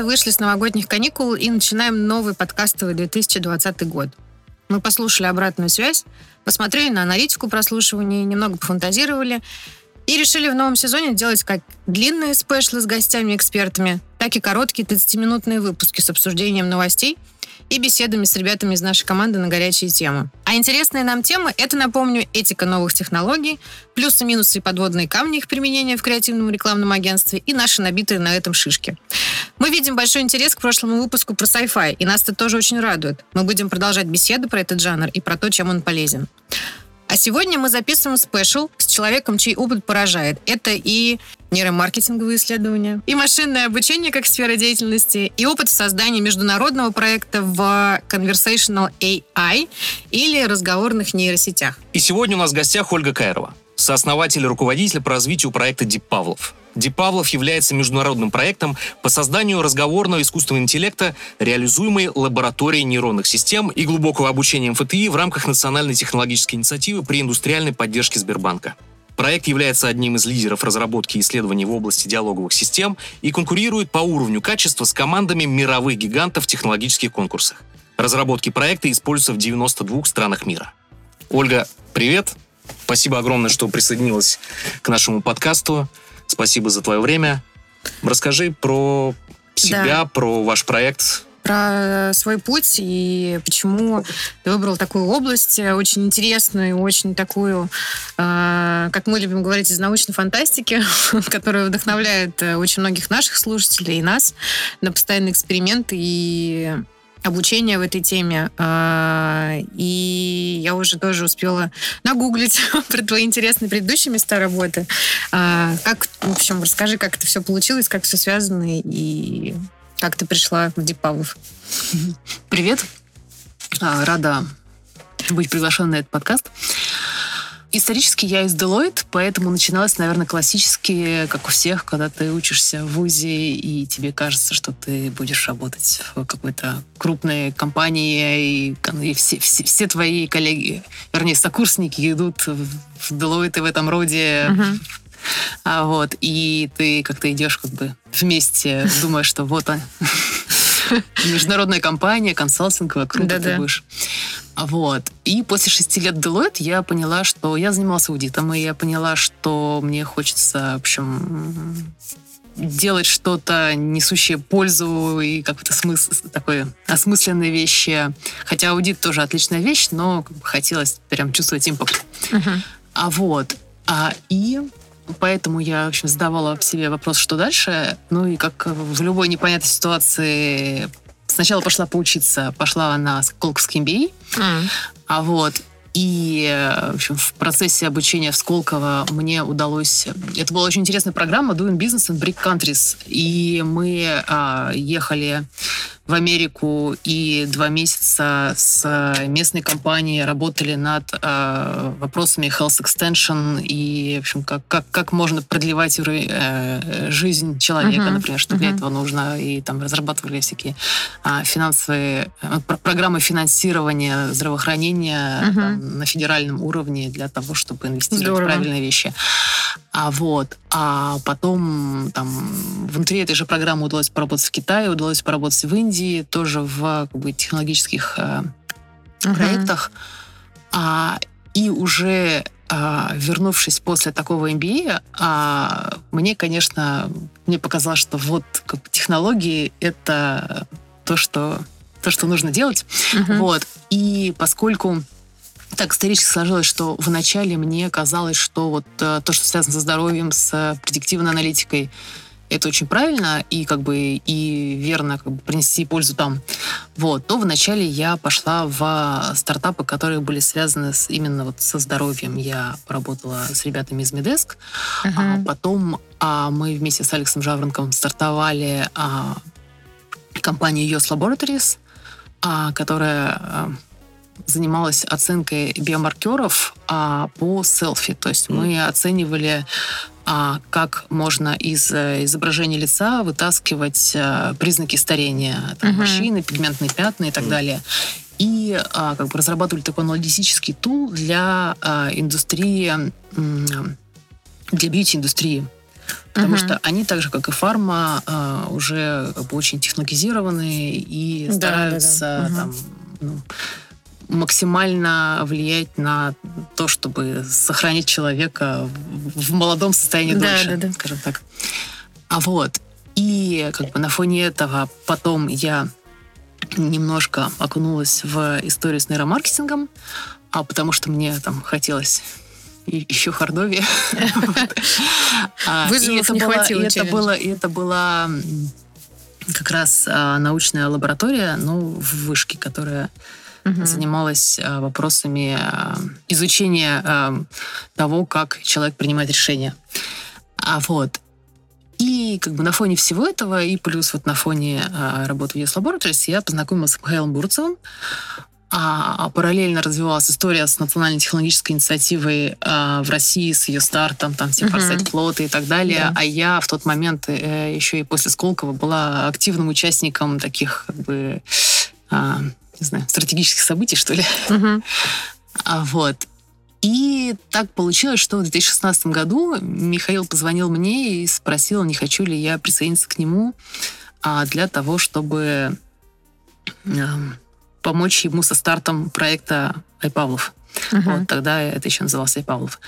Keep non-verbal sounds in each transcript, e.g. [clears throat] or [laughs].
наконец-то вышли с новогодних каникул и начинаем новый подкастовый 2020 год. Мы послушали обратную связь, посмотрели на аналитику прослушивания, немного пофантазировали и решили в новом сезоне делать как длинные спешлы с гостями-экспертами, так и короткие 30-минутные выпуски с обсуждением новостей – и беседами с ребятами из нашей команды на горячие темы. А интересные нам темы — это, напомню, этика новых технологий, плюсы, минусы и подводные камни их применения в креативном рекламном агентстве и наши набитые на этом шишки. Мы видим большой интерес к прошлому выпуску про sci-fi, и нас это тоже очень радует. Мы будем продолжать беседы про этот жанр и про то, чем он полезен. А сегодня мы записываем спешл с человеком, чей опыт поражает. Это и нейромаркетинговые исследования, и машинное обучение как сфера деятельности, и опыт создания международного проекта в Conversational AI или разговорных нейросетях. И сегодня у нас в гостях Ольга Кайрова, сооснователь и руководитель по развитию проекта Deep Павлов. Дипавлов является международным проектом по созданию разговорного искусственного интеллекта, реализуемой лабораторией нейронных систем и глубокого обучения МФТИ в рамках национальной технологической инициативы при индустриальной поддержке Сбербанка. Проект является одним из лидеров разработки и исследований в области диалоговых систем и конкурирует по уровню качества с командами мировых гигантов в технологических конкурсах. Разработки проекта используются в 92 странах мира. Ольга, привет! Спасибо огромное, что присоединилась к нашему подкасту. Спасибо за твое время. Расскажи про себя, да. про ваш проект, про свой путь и почему ты выбрал такую область очень интересную, очень такую, э, как мы любим говорить, из научной фантастики, [laughs] которая вдохновляет очень многих наших слушателей и нас на постоянные эксперименты и обучения в этой теме. А, и я уже тоже успела нагуглить [laughs] про твои интересные предыдущие места работы. А, как, в общем, расскажи, как это все получилось, как все связано и как ты пришла в Дипавов. Привет. А, рада быть приглашенной на этот подкаст. Исторически я из Deloitte, поэтому начиналось, наверное, классически, как у всех, когда ты учишься в ВУЗе, и тебе кажется, что ты будешь работать в какой-то крупной компании, и, и все, все, все твои коллеги, вернее, сокурсники идут в Deloitte и в этом роде. Uh-huh. А вот, и ты как-то идешь как бы вместе, думаешь, что вот он, [laughs] международная компания, консалтинговая, круто ты будешь. Вот. И после шести лет Deloitte я поняла, что я занималась аудитом, и я поняла, что мне хочется, в общем, делать что-то, несущее пользу и какой-то смысл, такой осмысленные вещи. Хотя аудит тоже отличная вещь, но хотелось прям чувствовать импакт. Uh-huh. А вот. А, и поэтому я, в общем, задавала себе вопрос, что дальше. Ну и как в любой непонятной ситуации Сначала пошла поучиться, пошла на Сколковский MBA, mm. а вот и в, общем, в процессе обучения в Сколково мне удалось... Это была очень интересная программа Doing Business in Brick Countries. И мы а, ехали в Америку и два месяца с местной компанией работали над э, вопросами health extension и, в общем, как, как, как можно продлевать э, жизнь человека, uh-huh. например, что uh-huh. для этого нужно. И там разрабатывали всякие э, финансовые э, программы финансирования здравоохранения uh-huh. там, на федеральном уровне для того, чтобы инвестировать Здорово. в правильные вещи. А вот, а потом там внутри этой же программы удалось поработать в Китае, удалось поработать в Индии, тоже в как бы, технологических э, uh-huh. проектах. А, и уже а, вернувшись после такого MBA, а, мне, конечно, мне показалось, что вот как, технологии это то, что то, что нужно делать. Uh-huh. Вот. И поскольку так исторически сложилось, что вначале мне казалось, что вот э, то, что связано со здоровьем, с э, предиктивной аналитикой, это очень правильно и как бы и верно как бы, принести пользу там. Вот. То вначале я пошла в стартапы, которые были связаны с, именно вот со здоровьем. Я поработала с ребятами из Медеск. Uh-huh. А потом а, мы вместе с Алексом Жаворонком стартовали а, компанию US Laboratories, а, которая а, занималась оценкой биомаркеров а, по селфи. То есть мы оценивали а, как можно из э, изображения лица вытаскивать а, признаки старения, там, uh-huh. морщины, пигментные пятна и так uh-huh. далее. И а, как бы разрабатывали такой аналитический тул для а, индустрии, для бьюти-индустрии. Потому uh-huh. что они, так же как и фарма, а, уже как бы очень технологизированы и стараются да, да, да. там ну, максимально влиять на то, чтобы сохранить человека в молодом состоянии да, дольше, да, да. скажем так. А вот. И как бы на фоне этого потом я немножко окунулась в историю с нейромаркетингом, а потому что мне там хотелось еще хардовее. [laughs] А, Вызовов не хватило. Это было, это была как раз а, научная лаборатория, ну, в вышке, которая угу. занималась а, вопросами изучения того, как человек принимает решения. А вот. И как бы на фоне всего этого, и плюс вот на фоне работы в US Laboratories я познакомилась с Михаилом Бурцевым а, а параллельно развивалась история с национальной технологической инициативой а, в России, с ее стартом, там все форсайт флоты и так далее. Да. А я в тот момент э, еще и после Сколково была активным участником таких, как бы, а, не знаю, стратегических событий, что ли. Угу. [laughs] А, вот. И так получилось, что в 2016 году Михаил позвонил мне и спросил, не хочу ли я присоединиться к нему а, для того, чтобы помочь ему со стартом проекта Айпавлов. Uh-huh. Вот, тогда это еще назывался Айпавлов.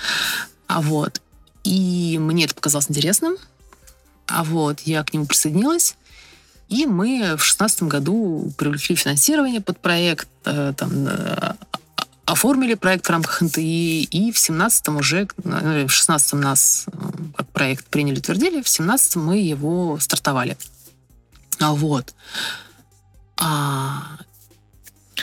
А вот. И мне это показалось интересным. А вот, я к нему присоединилась. И мы в шестнадцатом году привлекли финансирование под проект, э, там, э, оформили проект в рамках НТИ, и в семнадцатом уже, э, в шестнадцатом нас как проект приняли, утвердили, в семнадцатом мы его стартовали. Вот. А,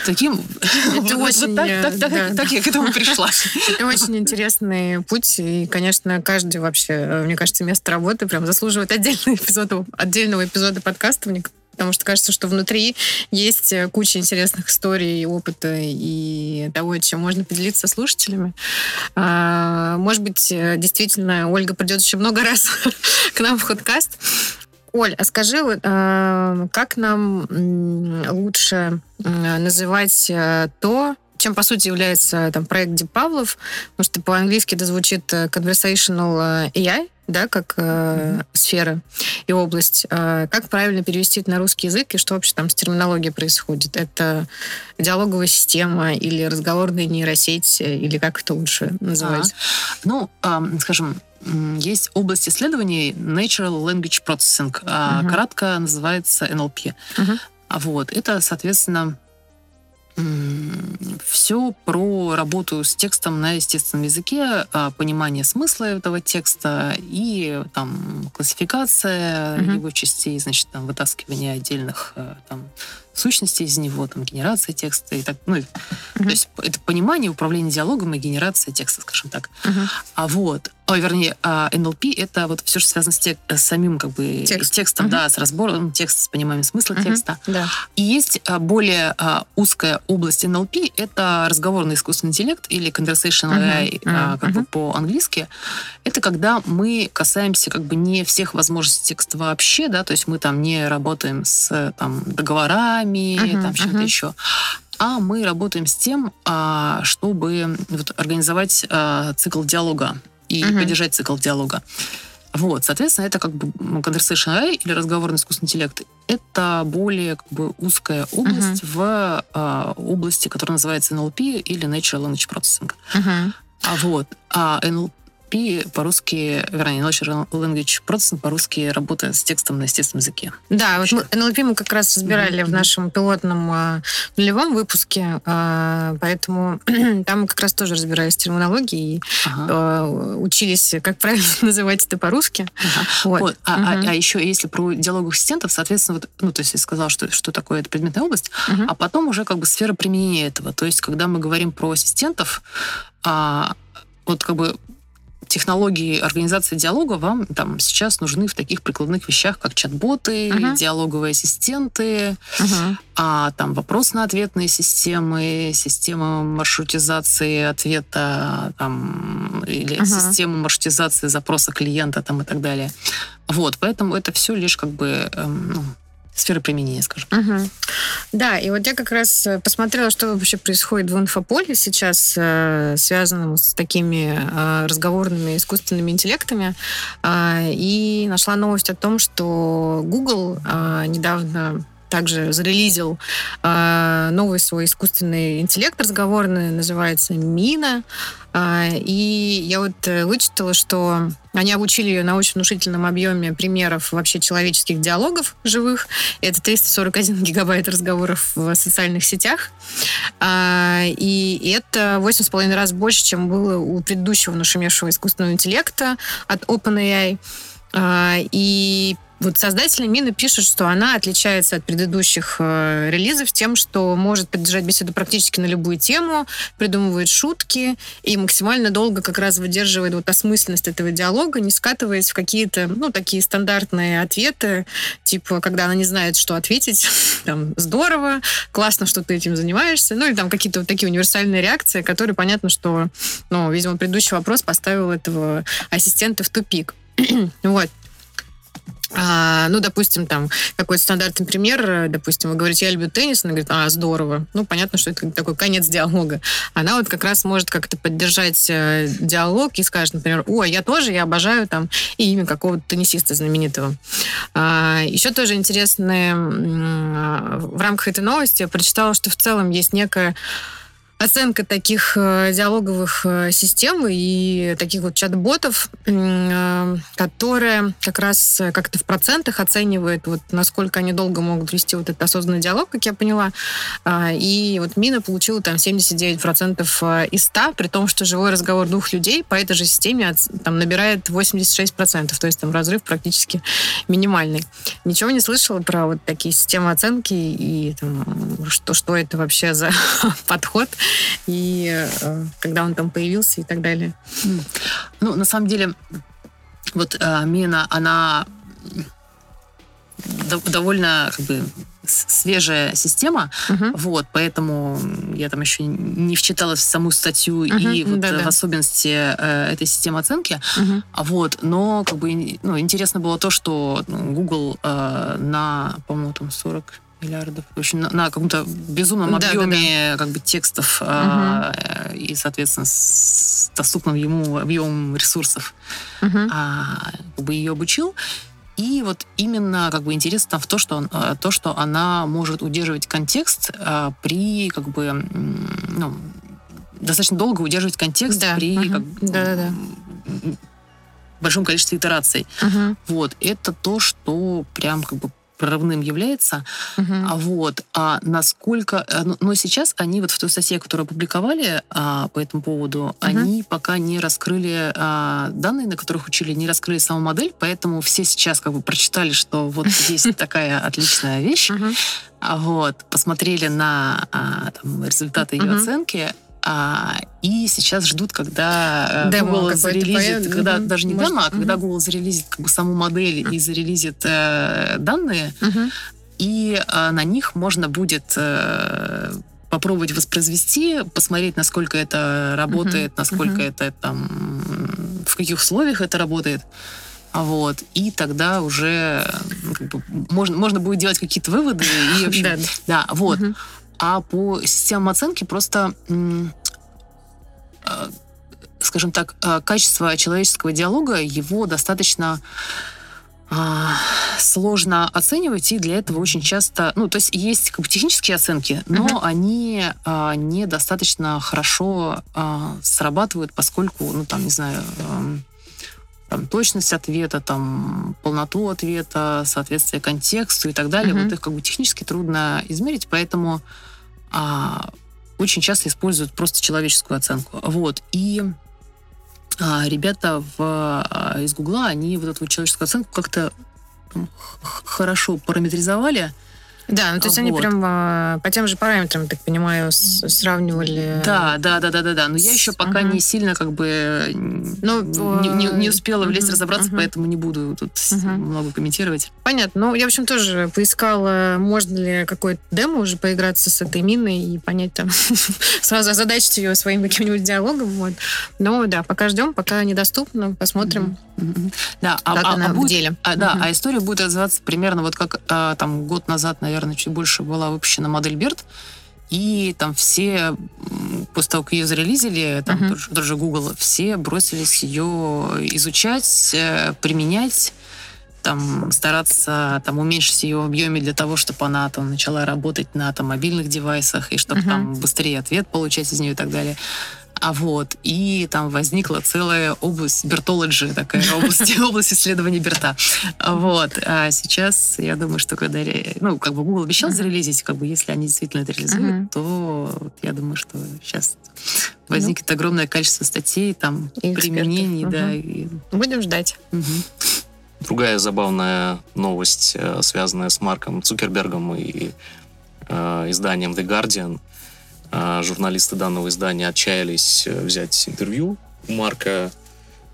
таким... [laughs] Это очень... Так я к этому пришла. Это очень интересный путь. И, конечно, каждый вообще, э, мне кажется, место работы прям заслуживает отдельного эпизода, отдельного эпизода подкаста. потому что кажется, что внутри есть э, куча интересных историй, опыта и того, чем можно поделиться со слушателями. А, может быть, э, действительно, Ольга придет еще много [laughs] раз к нам в подкаст. Оль, а скажи, э, как нам лучше называть э, то, чем по сути является там проект Deep Павлов, потому что по-английски это звучит э, conversational AI, да, как э, mm-hmm. сфера и область. Э, как правильно перевести это на русский язык и что вообще там с терминологией происходит? Это диалоговая система или разговорная нейросеть, или как это лучше называть? А, ну, э, скажем, есть область исследований Natural Language Processing, uh-huh. кратко называется NLP. Uh-huh. Вот, это, соответственно, все про работу с текстом на естественном языке, а, понимание смысла этого текста и там классификация uh-huh. его частей, значит, там вытаскивание отдельных э, там сущности из него, там, генерация текста и так, ну, uh-huh. то есть это понимание, управление диалогом и генерация текста, скажем так. Uh-huh. А вот, ой, вернее, NLP а, — это вот все, что связано с, тек, с самим как бы Текст. текстом, uh-huh. да, с разбором текста, с пониманием смысла uh-huh. текста. Да. И есть а, более а, узкая область NLP — это разговорный искусственный интеллект или conversational AI, uh-huh. как uh-huh. бы по-английски. Это когда мы касаемся как бы не всех возможностей текста вообще, да, то есть мы там не работаем с там договорами, программе, uh-huh, там чем-то uh-huh. еще. А мы работаем с тем, а, чтобы организовать а, цикл диалога и uh-huh. поддержать цикл диалога. Вот, соответственно, это как бы conversation AI или разговорный искусственный интеллект. Это более как бы узкая область uh-huh. в а, области, которая называется NLP или Natural Language Processing. Uh-huh. А вот, а NLP NLP по-русски, вернее, Natural Language Processing по-русски работает с текстом на естественном языке. Да, вот мы, NLP мы как раз разбирали mm-hmm. в нашем пилотном а, нулевом выпуске, а, поэтому [clears throat] там мы как раз тоже разбирались терминологии ага. и а, учились, как правильно [laughs] называть это по-русски. Ага. Вот. Вот. А, mm-hmm. а, а еще если про диалоговых ассистентов, соответственно, вот, ну, то есть я сказала, что, что такое эта предметная область, mm-hmm. а потом уже как бы сфера применения этого. То есть когда мы говорим про ассистентов, а, вот как бы технологии организации диалога вам там сейчас нужны в таких прикладных вещах, как чат-боты, uh-huh. диалоговые ассистенты, uh-huh. а там вопрос-на-ответные системы, система маршрутизации ответа там, или uh-huh. система маршрутизации запроса клиента там, и так далее. Вот, поэтому это все лишь как бы эм, ну, сферы применения, скажем. Угу. Да, и вот я как раз э, посмотрела, что вообще происходит в инфополе сейчас, э, связанном с такими э, разговорными искусственными интеллектами, и нашла новость о том, что Google недавно также зарелизил э, новый свой искусственный интеллект разговорный, называется Мина. Э, и я вот э, вычитала, что они обучили ее на очень внушительном объеме примеров вообще человеческих диалогов живых. Это 341 [laughs] гигабайт разговоров в социальных сетях. Э, и это 8,5 раз больше, чем было у предыдущего нашумевшего искусственного интеллекта от OpenAI. Э, и вот создатели Мины пишут, что она отличается от предыдущих э, релизов тем, что может поддержать беседу практически на любую тему, придумывает шутки и максимально долго как раз выдерживает вот осмысленность этого диалога, не скатываясь в какие-то, ну, такие стандартные ответы, типа, когда она не знает, что ответить, [laughs] там, здорово, классно, что ты этим занимаешься, ну, или там какие-то вот такие универсальные реакции, которые, понятно, что, ну, видимо, предыдущий вопрос поставил этого ассистента в тупик. [clears throat] вот. А, ну, допустим, там какой-то стандартный пример, допустим, вы говорите, я люблю теннис, она говорит, а, здорово. Ну, понятно, что это такой конец диалога. Она вот как раз может как-то поддержать э, диалог и скажет, например, ой, я тоже, я обожаю там и имя какого-то теннисиста знаменитого. А, еще тоже интересное, в рамках этой новости я прочитала, что в целом есть некая оценка таких э, диалоговых э, систем и таких вот чат-ботов, э, которые как раз как-то в процентах оценивают, вот насколько они долго могут вести вот этот осознанный диалог, как я поняла. А, и вот Мина получила там 79% из 100, при том, что живой разговор двух людей по этой же системе там набирает 86%, то есть там разрыв практически минимальный. Ничего не слышала про вот такие системы оценки и там, что, что это вообще за [laughs] подход и э, когда он там появился и так далее. Ну, на самом деле, вот э, Мина, она довольно как бы свежая система, uh-huh. вот, поэтому я там еще не вчиталась в саму статью uh-huh. и вот Да-да. в особенности э, этой системы оценки, uh-huh. вот, но как бы ну, интересно было то, что ну, Google э, на, по-моему, там 40 миллиардов. В общем, на, на каком-то безумном да, объеме да, да. как бы текстов угу. э, и, соответственно, с доступным ему объемом ресурсов угу. а, как бы ее обучил. И вот именно как бы интересно там в то, что, он, э, то, что она может удерживать контекст а, при как бы ну, достаточно долго удерживать контекст да. при угу. как, да, да, да. большом количестве итераций. Угу. Вот это то, что прям как бы прорывным является. Угу. А вот, а насколько... Э, но, но сейчас они вот в той статье, которую опубликовали а, по этому поводу, угу. они пока не раскрыли а, данные, на которых учили, не раскрыли саму модель, поэтому все сейчас как бы прочитали, что вот [laughs] здесь такая отличная вещь, а вот, посмотрели на а, там, результаты ее оценки, а, и сейчас ждут, когда э, демо Google зарелизит, когда угу. даже не Может, демо, а угу. когда Google зарелизит как бы саму модель и зарелизит э, данные, угу. и э, на них можно будет э, попробовать воспроизвести, посмотреть, насколько это работает, uh насколько uh это там, в каких условиях это работает. Вот. И тогда уже как бы, можно, можно будет делать какие-то выводы. И, в общем, да. да, вот. Угу. А по системам оценки просто а, скажем так, а, качество человеческого диалога, его достаточно а, сложно оценивать, и для этого очень часто, ну, то есть есть как бы технические оценки, но uh-huh. они а, недостаточно хорошо а, срабатывают, поскольку, ну, там, не знаю, а, там, точность ответа, там, полноту ответа, соответствие контексту и так далее, uh-huh. вот их как бы технически трудно измерить, поэтому а, очень часто используют просто человеческую оценку. Вот. И а, ребята в, а, из Гугла, они вот эту человеческую оценку как-то хорошо параметризовали, да, ну то есть вот. они прям а, по тем же параметрам, так понимаю, сравнивали. Да, да, да, да, да, да. Но я еще пока угу. не сильно как бы ну, не, не, не успела влезть угу, разобраться, угу. поэтому не буду тут угу. много комментировать. Понятно. Ну, я, в общем, тоже поискала, можно ли какое-то демо уже поиграться с этой миной и понять там, [laughs] сразу озадачить ее своим каким-нибудь диалогом. Вот. Но да, пока ждем, пока недоступно, посмотрим. Да, а, как а, она а в деле. А, да, а история будет развиваться примерно вот как а, там год назад, наверное, чуть больше была выпущена модель Бирд, и там все, после того, как ее зарелизили, там uh-huh. тоже, тоже Google, все бросились ее изучать, э, применять, там, стараться там, уменьшить ее в объеме для того, чтобы она там, начала работать на там, мобильных девайсах, и чтобы uh-huh. там быстрее ответ получать из нее и так далее. А вот, и там возникла целая область бертологи, такая [laughs] область, область исследования берта. Вот. А сейчас, я думаю, что когда, ну, как бы Google обещал зарелизить, как бы, если они действительно это реализуют, то я думаю, что сейчас возникнет ну. огромное количество статей, там, и применений, да. И... Будем ждать. Другая забавная новость, э, связанная с Марком Цукербергом и э, изданием The Guardian, журналисты данного издания отчаялись э, взять интервью у Марка,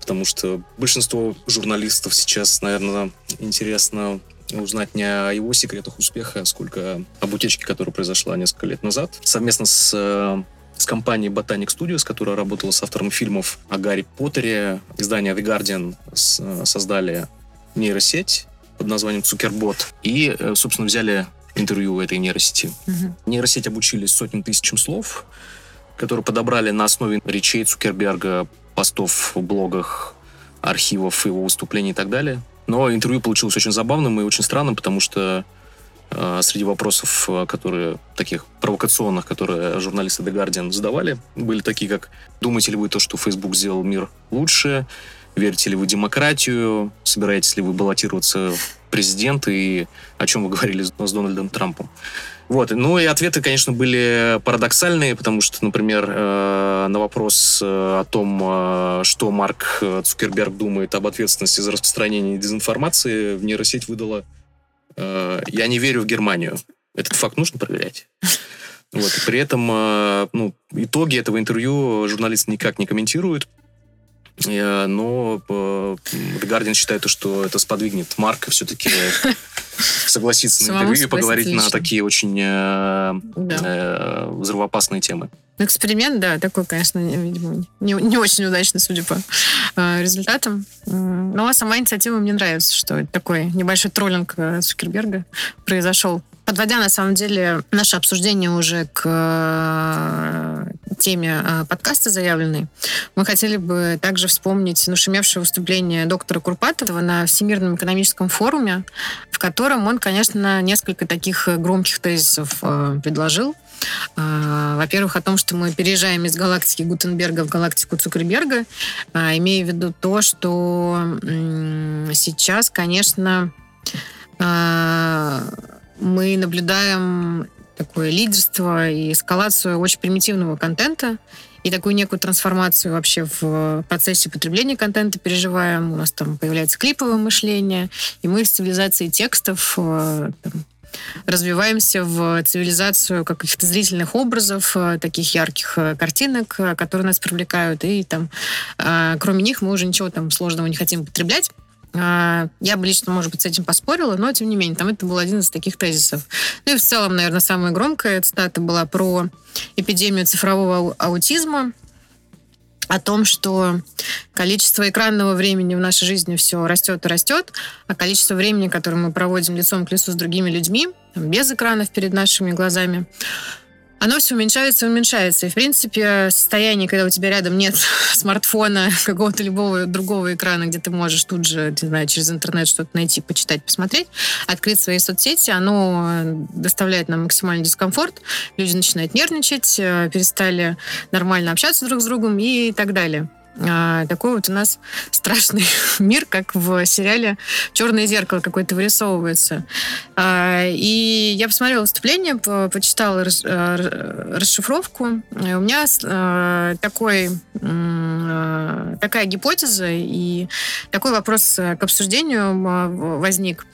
потому что большинство журналистов сейчас, наверное, интересно узнать не о его секретах успеха, сколько об утечке, которая произошла несколько лет назад. Совместно с э, с компанией Botanic Studios, которая работала с автором фильмов о Гарри Поттере. Издание The Guardian э, создали нейросеть под названием Цукербот. И, собственно, взяли интервью этой нейросети. Угу. Нейросеть обучили сотням тысячам слов, которые подобрали на основе речей Цукерберга, постов в блогах, архивов его выступлений и так далее. Но интервью получилось очень забавным и очень странным, потому что э, среди вопросов, э, которые таких провокационных, которые журналисты The Guardian задавали, были такие, как «Думаете ли вы то, что Facebook сделал мир лучше?» Верите ли вы в демократию? Собираетесь ли вы баллотироваться президент? И о чем вы говорили с Дональдом Трампом? Вот. Ну и ответы, конечно, были парадоксальные, потому что, например, э, на вопрос э, о том, э, что Марк Цукерберг думает об ответственности за распространение дезинформации, в нейросеть выдала «Я не верю в Германию». Этот факт нужно проверять. Вот. И при этом ну, итоги этого интервью журналист никак не комментирует, Э, но The э, Guardian считает, что это сподвигнет Марка все-таки [laughs] согласиться на интервью и поговорить на такие очень э, взрывоопасные темы. Эксперимент, да, такой, конечно, видимо, не, не очень удачный, судя по э, результатам. Но сама инициатива мне нравится, что такой небольшой троллинг Цукерберга произошел. Подводя, на самом деле, наше обсуждение уже к э, теме э, подкаста заявленной, мы хотели бы также вспомнить нашумевшее выступление доктора Курпатова на Всемирном экономическом форуме, в котором он, конечно, несколько таких громких тезисов э, предложил. Во-первых, о том, что мы переезжаем из галактики Гутенберга в галактику Цукерберга, имея в виду то, что сейчас, конечно, мы наблюдаем такое лидерство и эскалацию очень примитивного контента и такую некую трансформацию вообще в процессе потребления контента переживаем. У нас там появляется клиповое мышление, и мы из цивилизации текстов э, там, развиваемся в цивилизацию каких-то зрительных образов, э, таких ярких э, картинок, которые нас привлекают, и там, кроме них мы уже ничего там сложного не хотим потреблять. А, я бы лично, может быть, с этим поспорила, но, тем не менее, там это был один из таких тезисов. Ну и в целом, наверное, самая громкая цитата была про эпидемию цифрового аутизма, о том, что количество экранного времени в нашей жизни все растет и растет, а количество времени, которое мы проводим лицом к лицу с другими людьми, без экранов перед нашими глазами, оно все уменьшается и уменьшается. И, в принципе, состояние, когда у тебя рядом нет [laughs] смартфона, какого-то любого другого экрана, где ты можешь тут же, не знаю, через интернет что-то найти, почитать, посмотреть, открыть свои соцсети, оно доставляет нам максимальный дискомфорт. Люди начинают нервничать, э, перестали нормально общаться друг с другом и так далее. А, такой вот у нас страшный [laughs] мир, как в сериале «Черное зеркало» какое-то вырисовывается. А, и я посмотрела выступление, почитала а, расшифровку. И у меня такой, такая гипотеза и такой вопрос к обсуждению возник.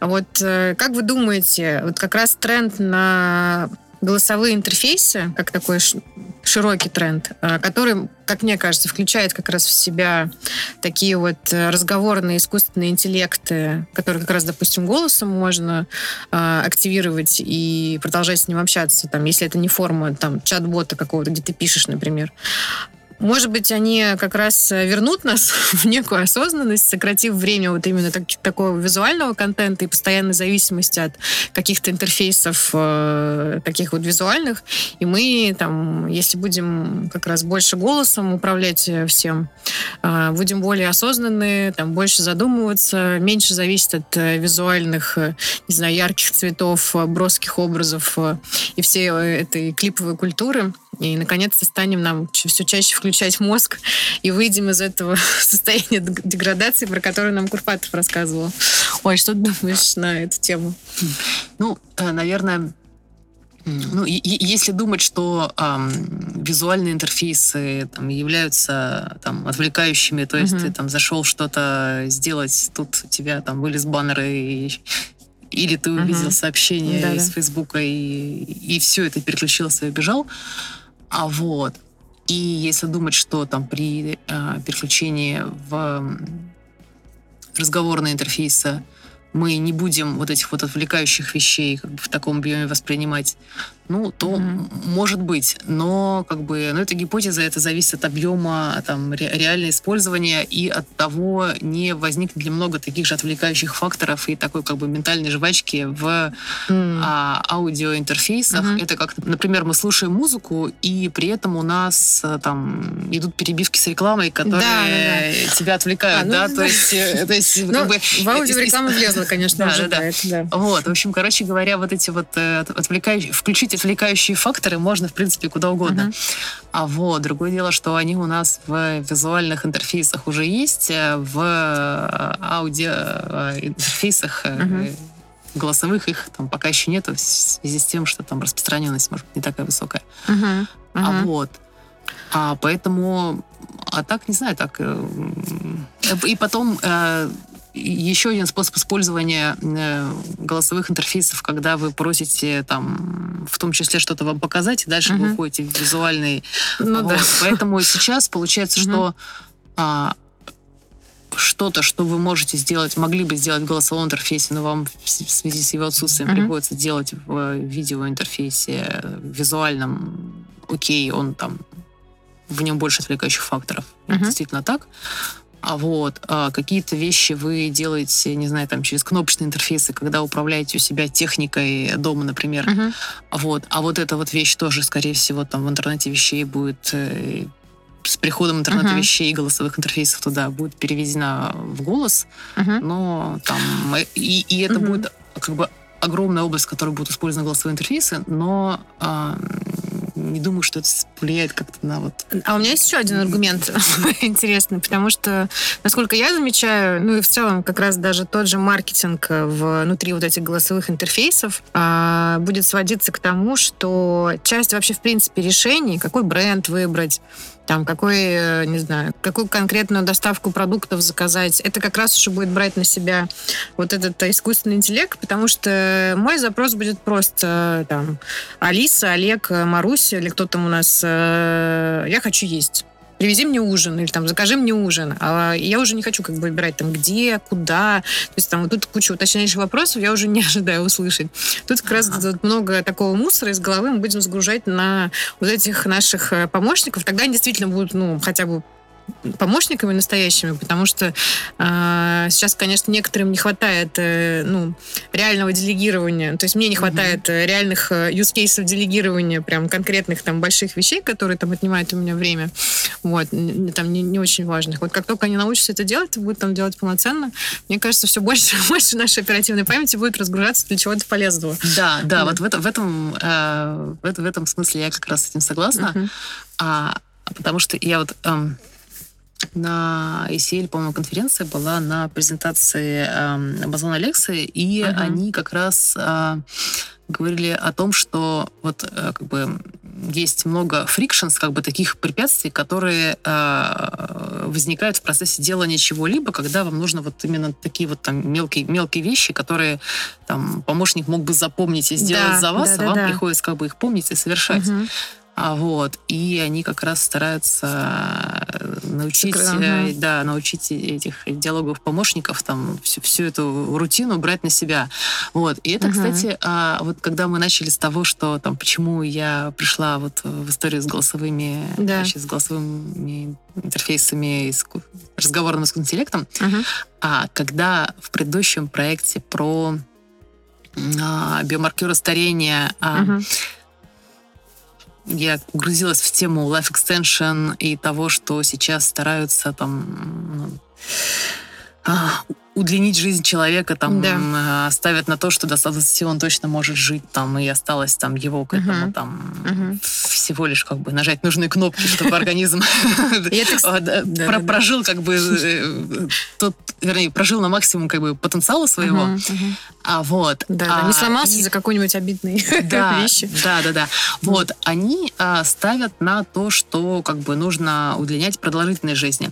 Вот э, как вы думаете, вот как раз тренд на голосовые интерфейсы, как такой широкий тренд, э, который, как мне кажется, включает как раз в себя такие вот э, разговорные искусственные интеллекты, которые как раз, допустим, голосом можно э, активировать и продолжать с ним общаться, там, если это не форма там, чат-бота какого-то, где ты пишешь, например. Может быть, они как раз вернут нас [laughs] в некую осознанность, сократив время вот именно так, такого визуального контента и постоянной зависимости от каких-то интерфейсов э, таких вот визуальных. И мы там, если будем как раз больше голосом управлять всем, э, будем более осознанны, там больше задумываться, меньше зависеть от э, визуальных, э, не знаю, ярких цветов, э, броских образов э, и всей э, этой клиповой культуры. И, наконец-то, станем нам все чаще включать мозг и выйдем из этого [laughs] состояния деградации, про которое нам Курпатов рассказывал. Ой, что ты думаешь на эту тему? Ну, э, наверное, ну, и, если думать, что эм, визуальные интерфейсы там, являются там, отвлекающими, то есть uh-huh. ты там зашел что-то сделать, тут у тебя там вылез баннер и, или ты увидел uh-huh. сообщение Да-да. из Фейсбука и, и все, это переключился и убежал. А вот. И если думать, что там при э, переключении в разговорные интерфейсы мы не будем вот этих вот отвлекающих вещей как бы в таком объеме воспринимать, ну, то mm-hmm. может быть. Но как бы, ну, это гипотеза, это зависит от объема там, ре- реального использования и от того, не возникнет ли много таких же отвлекающих факторов и такой как бы ментальной жвачки в mm. а, аудиоинтерфейсах. Mm-hmm. Это как, например, мы слушаем музыку, и при этом у нас э, там идут перебивки с рекламой, которые да, да, да. тебя отвлекают, а, ну, да? да? То есть, э, то есть ну, как бы... В аудио реклама [laughs] влезла, конечно, уже. Да, да. Вот, в общем, короче говоря, вот эти вот э, отвлекающие... Включить отвлекающие факторы можно, в принципе, куда угодно. Uh-huh. А вот, другое дело, что они у нас в визуальных интерфейсах уже есть, э, в э, аудиоинтерфейсах э, uh-huh. голосовых их там пока еще нету, в связи с тем, что там распространенность, может быть, не такая высокая. Uh-huh. Uh-huh. А вот. А поэтому, а так, не знаю, так... И потом еще один способ использования э, голосовых интерфейсов, когда вы просите там, в том числе что-то вам показать, и дальше uh-huh. вы уходите в визуальный. Ну, вот. да. Поэтому сейчас получается, что а, что-то, что вы можете сделать, могли бы сделать в голосовом интерфейсе, но вам в связи с его отсутствием uh-huh. приходится делать в видеоинтерфейсе визуальном. Окей, он там в нем больше отвлекающих факторов. Uh-huh. Действительно так. А вот а какие-то вещи вы делаете, не знаю, там через кнопочные интерфейсы, когда управляете у себя техникой дома, например. Uh-huh. Вот. А вот эта вот вещь тоже, скорее всего, там в интернете вещей будет э, с приходом интернета uh-huh. вещей и голосовых интерфейсов туда будет переведена в голос, uh-huh. но там и, и это uh-huh. будет как бы огромная область, в которой будут использованы голосовые интерфейсы, но э, не думаю, что это влияет как-то на вот... А у меня есть еще один аргумент [laughs] интересный, потому что, насколько я замечаю, ну и в целом как раз даже тот же маркетинг внутри вот этих голосовых интерфейсов а, будет сводиться к тому, что часть вообще в принципе решений, какой бренд выбрать, там, какой, э, не знаю, какую конкретную доставку продуктов заказать. Это как раз уже будет брать на себя вот этот искусственный интеллект, потому что мой запрос будет просто там Алиса, Олег, Маруся или кто там у нас. Э, я хочу есть привези мне ужин или там закажи мне ужин. А я уже не хочу как бы выбирать там где, куда. То есть там вот тут куча уточняющих вопросов я уже не [laughs] ожидаю услышать. Тут как раз тут много такого мусора из головы мы будем загружать на вот этих наших э, помощников. Тогда они действительно будут, ну, хотя бы помощниками настоящими, потому что э, сейчас, конечно, некоторым не хватает э, ну, реального делегирования. То есть мне не хватает mm-hmm. реальных э, use cases делегирования, прям конкретных там больших вещей, которые там отнимают у меня время. Вот, там не, не очень важных. Вот как только они научатся это делать, будут там делать полноценно, мне кажется, все больше и больше нашей оперативной памяти будет разгружаться для чего-то полезного. Да, да, вот, вот в этом, в этом, э, в, в этом смысле я как раз с этим согласна. Mm-hmm. А, потому что я вот... Э, на ACL, по-моему, конференция была на презентации э, Amazon Alexa, и uh-huh. они как раз э, говорили о том, что вот э, как бы есть много фрикшенс, как бы таких препятствий, которые э, возникают в процессе делания чего-либо, когда вам нужно вот именно такие вот там мелкие, мелкие вещи, которые там помощник мог бы запомнить и сделать да, за вас, да, а да, вам да. приходится как бы их помнить и совершать. Угу. А вот, и они как раз стараются научить, Ага. э, да, научить этих диалоговых помощников там всю, всю эту рутину брать на себя. Вот. И это, Мгм. кстати, а, вот когда мы начали с того, что там, почему я пришла вот в историю с голосовыми, Да. вообще с голосовыми интерфейсами и с разговорным искусственным интеллектом, Мгм. а когда в предыдущем проекте про а, биомаркеры старения а, Мгм. Я угрузилась в тему life extension и того, что сейчас стараются там ну, а, удлинить жизнь человека, там Да. а, ставят на то, что до 120 он точно может жить, там, и осталось там его к этому Мгм. там Мгм. всего лишь как бы нажать нужные кнопки, чтобы организм [laughs] а, прожил как бы э, тот, вернее, прожил на максимум как бы потенциала своего, а вот. Да, а, не сломался за какой-нибудь обидной [laughs] вещи. Да, да, да. Вот, они а, ставят на то, что как бы нужно удлинять продолжительность жизни.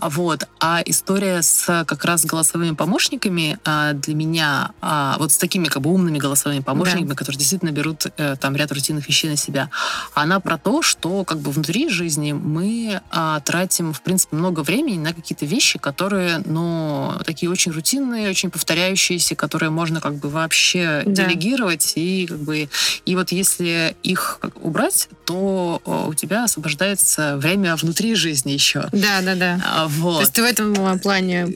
А Вот. А история с как раз голосовыми помощниками а, для меня, а, вот с такими как бы умными голосовыми помощниками, которые действительно берут э, там ряд рутинных вещей на себя, она про то, что как бы внутри жизни мы а, тратим, в принципе, много времени на какие-то вещи, которые, ну, такие очень рутинные, очень повторяющиеся, которые можно как бы вообще Да. делегировать и как бы и вот если их убрать, то о, у тебя освобождается время внутри жизни еще. Да, да, да. А, То Вот. есть ты в этом э, плане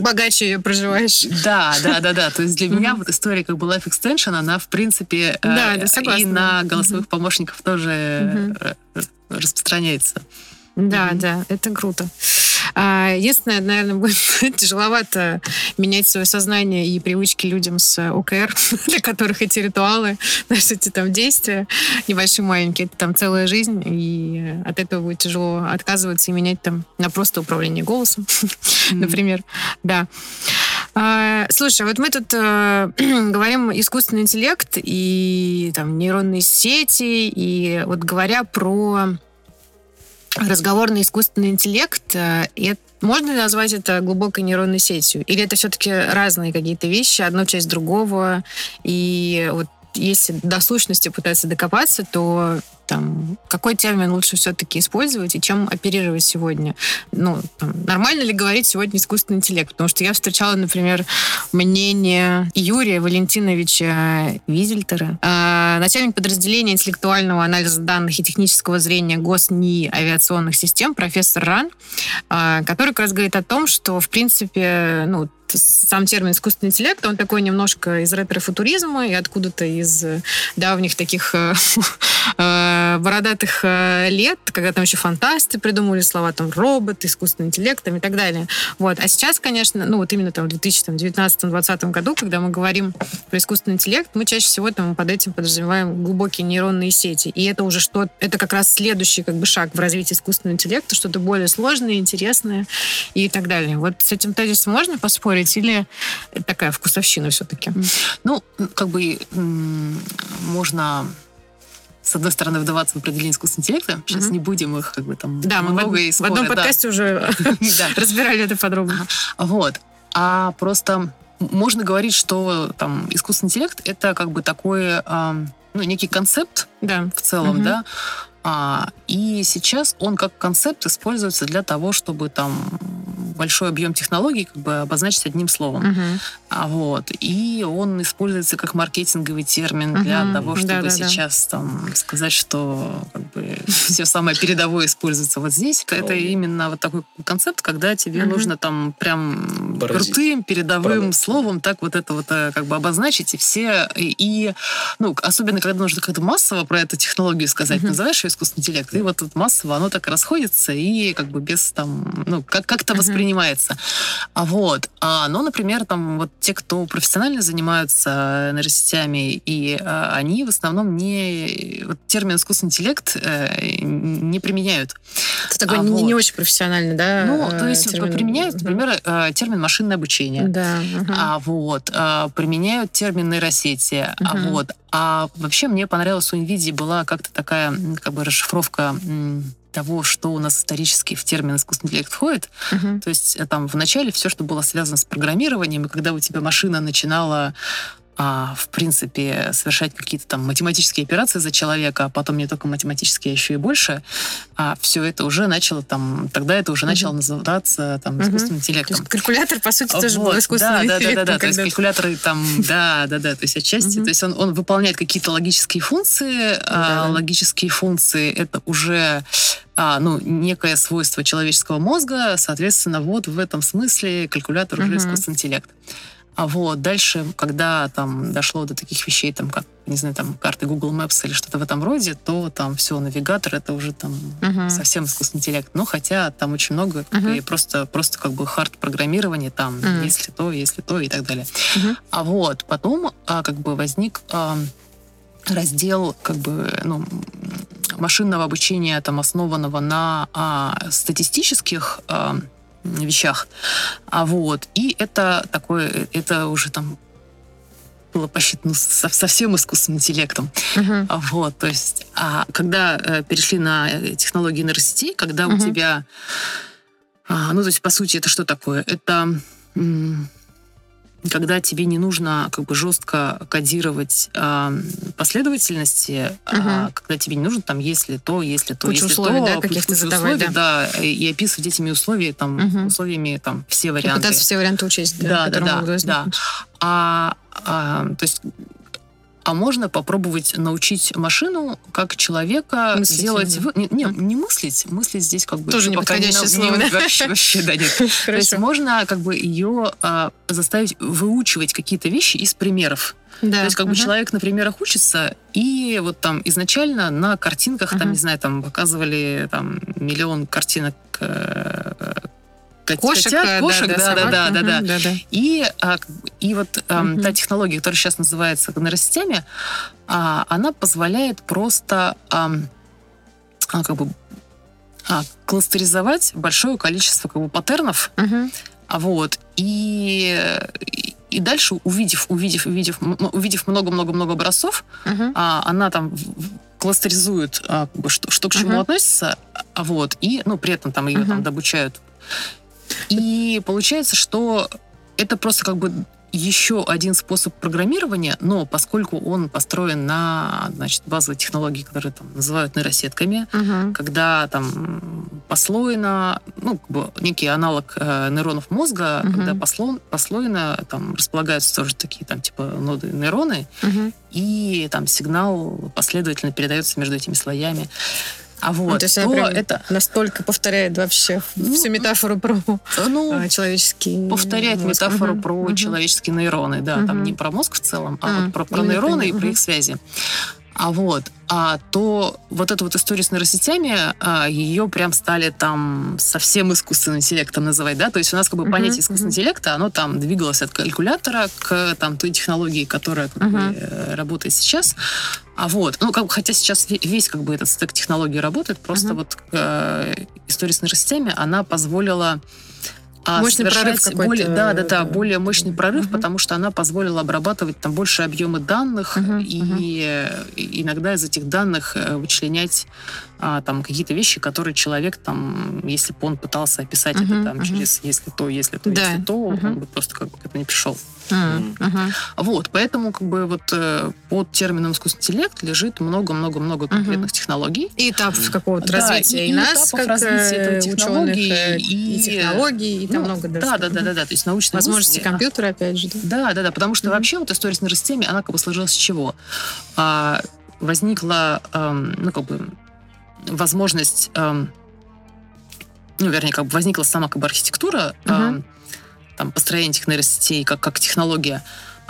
богаче ее проживаешь. Да, да, да, да. То есть для меня вот история как бы life extension, она в принципе э, Да, да, согласна. и на голосовых помощников тоже э, э, распространяется. Да, да, это круто. А, Единственное, наверное, будет [laughs] тяжеловато менять свое сознание и привычки людям с ОКР, [laughs] для которых эти ритуалы, [laughs] знаешь, эти там действия небольшие, маленькие, это там целая жизнь, и от этого будет тяжело отказываться и менять там на просто управление голосом, например. Да. А, Слушай, вот мы тут э, [clears throat] говорим искусственный интеллект и там нейронные сети, и вот говоря про разговорный искусственный интеллект, э, и можно назвать это глубокой нейронной сетью? Или это все-таки разные какие-то вещи, одно часть другого? И вот если до сущности пытаться докопаться, то там, какой термин лучше все-таки использовать и чем оперировать сегодня? Ну, там, нормально ли говорить сегодня искусственный интеллект? Потому что я встречала, например, мнение Юрия Валентиновича Визельтера, э, начальник подразделения интеллектуального анализа данных и технического зрения ГосНИ авиационных систем, профессор Ран, э, который как раз говорит о том, что, в принципе, ну, сам термин искусственный интеллект, он такой немножко из ретро-футуризма и откуда-то из э, давних таких [laughs] э, бородатых э, лет, когда там еще фантасты придумывали слова, там, робот, искусственный интеллект там, и так далее. Вот. А сейчас, конечно, ну, вот именно там в 2019-2020 году, когда мы говорим про искусственный интеллект, мы чаще всего там под этим подразумеваем глубокие нейронные сети. И это уже что это как раз следующий как бы шаг в развитии искусственного интеллекта, что-то более сложное, интересное и так далее. Вот с этим тезисом можно поспорить или такая вкусовщина все-таки? Ну, как бы можно с одной стороны, вдаваться в определение искусственного интеллекта. Сейчас Мгм. не будем их как бы там Да, мы в, и в споры, одном да. подкасте уже [laughs] Да. разбирали это подробно. Вот. А просто можно говорить, что там искусственный интеллект это как бы такой, ам, ну, некий концепт Да. в целом, да. И сейчас он как концепт используется для того, чтобы там большой объем технологий как бы обозначить одним словом. Мгм. А вот. И он используется как маркетинговый термин для Мгм. того, чтобы Да-да-да. сейчас там сказать, что как бы [laughs] все самое передовое используется вот здесь. Это именно вот такой концепт, когда тебе Мгм. нужно там прям Поразить. крутым передовым Продать. словом так вот это вот э, как бы обозначить и все и, и, ну особенно когда нужно как-то массово про эту технологию сказать, Мгм. называешь ее искусственный интеллект, и вот тут массово оно так расходится и как бы без там ну как как-то Мгм. воспринимается. А вот, а, ну, например, там вот те, кто профессионально занимаются нейросетями, и а, они в основном не вот термин искусственный интеллект э, не применяют. Это такой А не, не вот. очень профессиональный, да? ну, э, то есть термин? применяют, например, э, термин машинное обучение. Да. мгм. А вот а, применяют термин нейросети. А Мгм. вот, а вообще мне понравилась у NVIDIA была как-то такая как бы расшифровка того, что у нас исторически в термин искусственный интеллект входит. Мгм. То есть э, там в начале все, что было связано с программированием, и когда у тебя машина начинала а, в принципе, совершать какие-то там математические операции за человека, а потом не только математические, а еще и больше, а все это уже начало там, тогда это уже начало называться там искусственным интеллектом. То есть калькулятор, по сути, тоже вот, был искусственным да, интеллектом. Да, да, да, то есть калькуляторы там, [laughs] да, да, да, то есть отчасти, то есть он, он выполняет какие-то логические функции, а логические функции это уже а, ну, некое свойство человеческого мозга, соответственно, вот в этом смысле калькулятор уже искусственный интеллект. А вот дальше, когда там дошло до таких вещей, там, как, не знаю, там, карты Google Maps или что-то в этом роде, то там все, навигатор это уже там uh-huh. совсем искусственный интеллект. Но хотя там очень много uh-huh. и просто, просто как бы хард программирование там, uh-huh. если то, если то и так далее. Uh-huh. А вот потом а, как бы возник а, раздел как бы, ну, машинного обучения, там, основанного на а, статистических а, вещах. А вот, и это такое, это уже там было посчитано совсем искусственным интеллектом. Uh-huh. Вот, то есть, а когда э, перешли на э, технологии нейросетей, когда uh-huh. у тебя, а, ну, то есть, по сути, это что такое? Это м- когда тебе не нужно как бы жестко кодировать э, последовательности, угу. а когда тебе не нужно там если то, если то, куча если условий, то, да, каких-то задавать, условий, да. да, и описывать этими условиями там угу. условиями там все варианты. И пытаться все варианты учесть, да, да, да, да, да. А, а, то есть а можно попробовать научить машину как человека мыслить делать... Вы... Не, не, не мыслить, мыслить здесь как бы... Тоже не подходящее с ним. Вообще, вообще, да, нет. [laughs] То есть можно как бы ее а, заставить выучивать какие-то вещи из примеров. Да. То есть как uh-huh. бы человек на примерах учится, и вот там изначально на картинках, uh-huh. там, не знаю, там показывали там миллион картинок э-, э кошек, котят, э, кошек, да, да, да, да, да, да, да. И а, и вот а, угу. та технология, которая сейчас называется нейросетями, а, она позволяет просто а, как бы а, кластеризовать большое количество как бы паттернов, а вот и и дальше увидев, увидев, увидев, увидев много-много-много образцов, uh-huh. а, она там кластеризует, а, что, что к чему uh-huh. относится, а вот и, ну, при этом там ее uh-huh. там добучают и получается, что это просто как бы еще один способ программирования, но поскольку он построен на значит, базовой технологии, которые там называют нейросетками, uh-huh. когда там послойно, ну, как бы некий аналог э, нейронов мозга, uh-huh. когда посло, послойно там располагаются тоже такие там типа ноды нейроны, uh-huh. и там сигнал последовательно передается между этими слоями. А вот, ну, то есть она это настолько повторяет вообще ну, всю метафору про ну, а, человеческий Повторяет мозг. метафору про угу. человеческие нейроны, да, угу. там не про мозг в целом, а, а вот про, про нейроны и про их связи. А вот, а то вот эту вот историю с нейросетями, а, ее прям стали там совсем искусственным интеллектом называть, да, то есть у нас как бы uh-huh, понятие искусственного uh-huh. интеллекта, оно там двигалось от калькулятора к там той технологии, которая как uh-huh. бы э, работает сейчас. А вот, ну, как бы, хотя сейчас весь как бы этот стек технологий работает, просто uh-huh. вот э, история с нейросетями, она позволила а мощный прорыв более, да, да, да, более мощный прорыв, угу. потому что она позволила обрабатывать там больше объемы данных угу, и угу. иногда из этих данных э, вычленять а, там какие-то вещи, которые человек там, если бы он пытался описать угу, это там угу. через если то, если то, да. если то, угу. он бы просто как бы к этому не пришел. Mm -hmm. Вот, поэтому как бы вот э, под термином искусственный интеллект лежит много-много-много конкретных -hmm. технологий. И этапов какого-то да, развития и, и нас, как развития э, технологий, ученых, и, и технологий, и там ну, много да, да, да, да, да, то есть научные возможности мысли, компьютера, опять же. Да, да, да, да потому что -hmm. вообще вот история с нейросетями, она как бы сложилась с чего? А, возникла, эм, ну как бы возможность эм, ну, вернее, как бы возникла сама как бы архитектура uh-huh там, построение этих нейросетей как, как технология,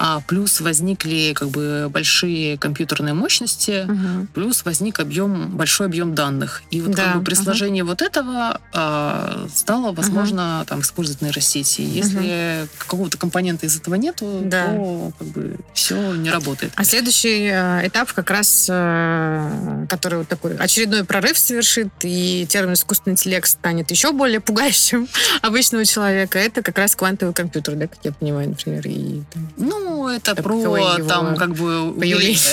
а плюс возникли как бы большие компьютерные мощности, угу. плюс возник объем, большой объем данных. И вот да. как бы при сложении угу. вот этого а, стало возможно угу. там использовать нейросети. Если угу. какого-то компонента из этого нету, да. то как бы все не работает. А следующий э, этап как раз, э, который вот такой очередной прорыв совершит, и термин искусственный интеллект станет еще более пугающим [laughs] обычного человека, это как раз квантовый компьютер, да, как я понимаю, например. И, там... Ну, ну, это про там как бы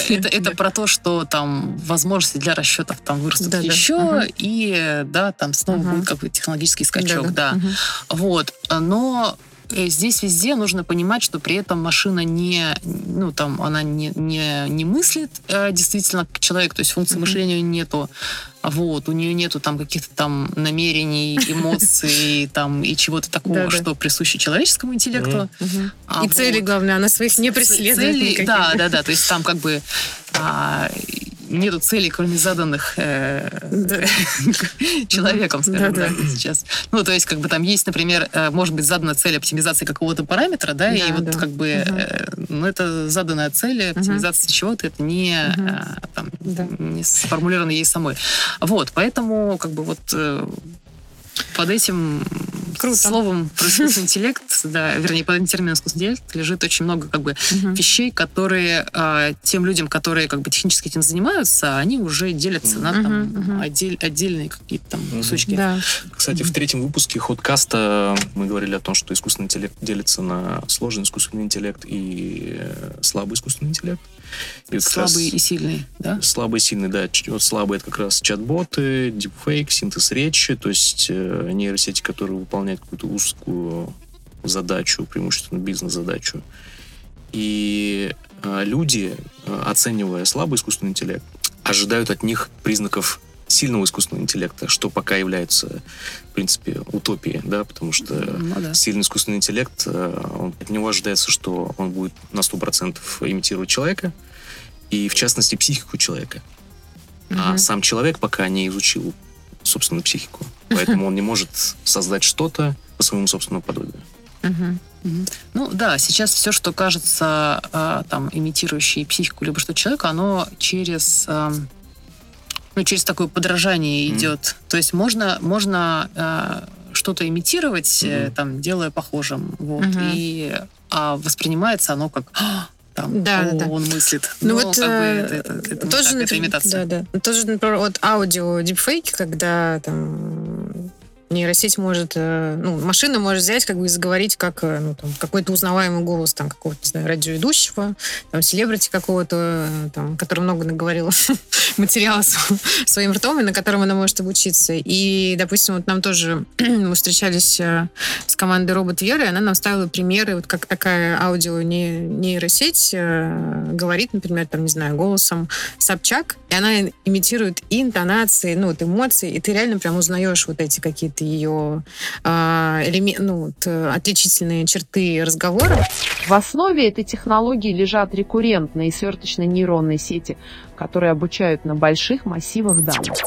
это, это про то, что там возможности для расчетов там вырастут да, еще, да. и да, там снова угу. будет какой-то технологический скачок, да. да. Угу. Вот. Но здесь везде нужно понимать, что при этом машина не, ну, там, она не, не, не мыслит э, действительно как человек, то есть функции mm-hmm. мышления нету. Вот, у нее нету там каких-то там намерений, [laughs] эмоций там и чего-то такого, что присуще человеческому интеллекту. А и цели, главное, она своих не преследует. Да, да, да, то есть там как бы а, нету целей, кроме заданных э, [laughs] человеком, скажем так, сейчас. Ну, то есть, как бы там есть, например, э, может быть, задана цель оптимизации какого-то параметра, да, и вот как бы, э, ну, это заданная цель оптимизации чего-то, это не, не сформулировано ей самой. Вот, поэтому, как бы, вот под этим Круто. словом про искусственный интеллект, да, вернее, под термином искусственный интеллект лежит очень много как бы угу. вещей, которые э, тем людям, которые как бы технически этим занимаются, они уже делятся на там угу. отдель, отдельные какие-то там кусочки. Да. Кстати, в третьем выпуске Ходкаста мы говорили о том, что искусственный интеллект делится на сложный искусственный интеллект и э, слабый искусственный интеллект. И слабый и сильный, да? Слабый и сильный, да. Вот слабый это как раз чат-боты, дипфейк, синтез речи, то есть э, нейросети, которые выполняют какую-то узкую задачу, преимущественно бизнес-задачу. И э, люди, э, оценивая слабый искусственный интеллект, ожидают от них признаков сильного искусственного интеллекта, что пока является, в принципе, утопией, да, потому что ну, да. сильный искусственный интеллект, э, он, от него ожидается, что он будет на 100% имитировать человека, и, в частности, психику человека. Угу. А сам человек пока не изучил собственную психику, поэтому он не может создать что-то по своему собственному подобию. Ну да, сейчас все, что кажется э, там имитирующей психику либо что человека, оно через э, ну, через такое подражание mm. идет. То есть можно, можно э, что-то имитировать, mm-hmm. там, делая похожим. Вот, mm-hmm. и, а воспринимается оно как «А, там, да, о, да. он мыслит. Ну, Но, вот как э, бы, это, это, это, тоже, так, это имитация. Да, да. Тоже, например, вот аудио дипфейки, когда там нейросеть может, э, ну, машина может взять, как бы, и заговорить как, э, ну, там, какой-то узнаваемый голос, там, какого-то, не знаю, радиоведущего, там, селебрити какого-то, э, там, который много наговорил [laughs] материала [laughs] своим ртом, и на котором она может обучиться. И, допустим, вот нам тоже [clears throat] мы встречались с командой Робот Веры, и она нам ставила примеры, вот как такая аудио нейросеть говорит, например, там, не знаю, голосом Собчак, и она имитирует интонации, ну, вот эмоции, и ты реально прям узнаешь вот эти какие-то какие-то ее а, элемент, ну, отличительные черты разговора. В основе этой технологии лежат рекуррентные сверточные нейронные сети, которые обучают на больших массивах данных.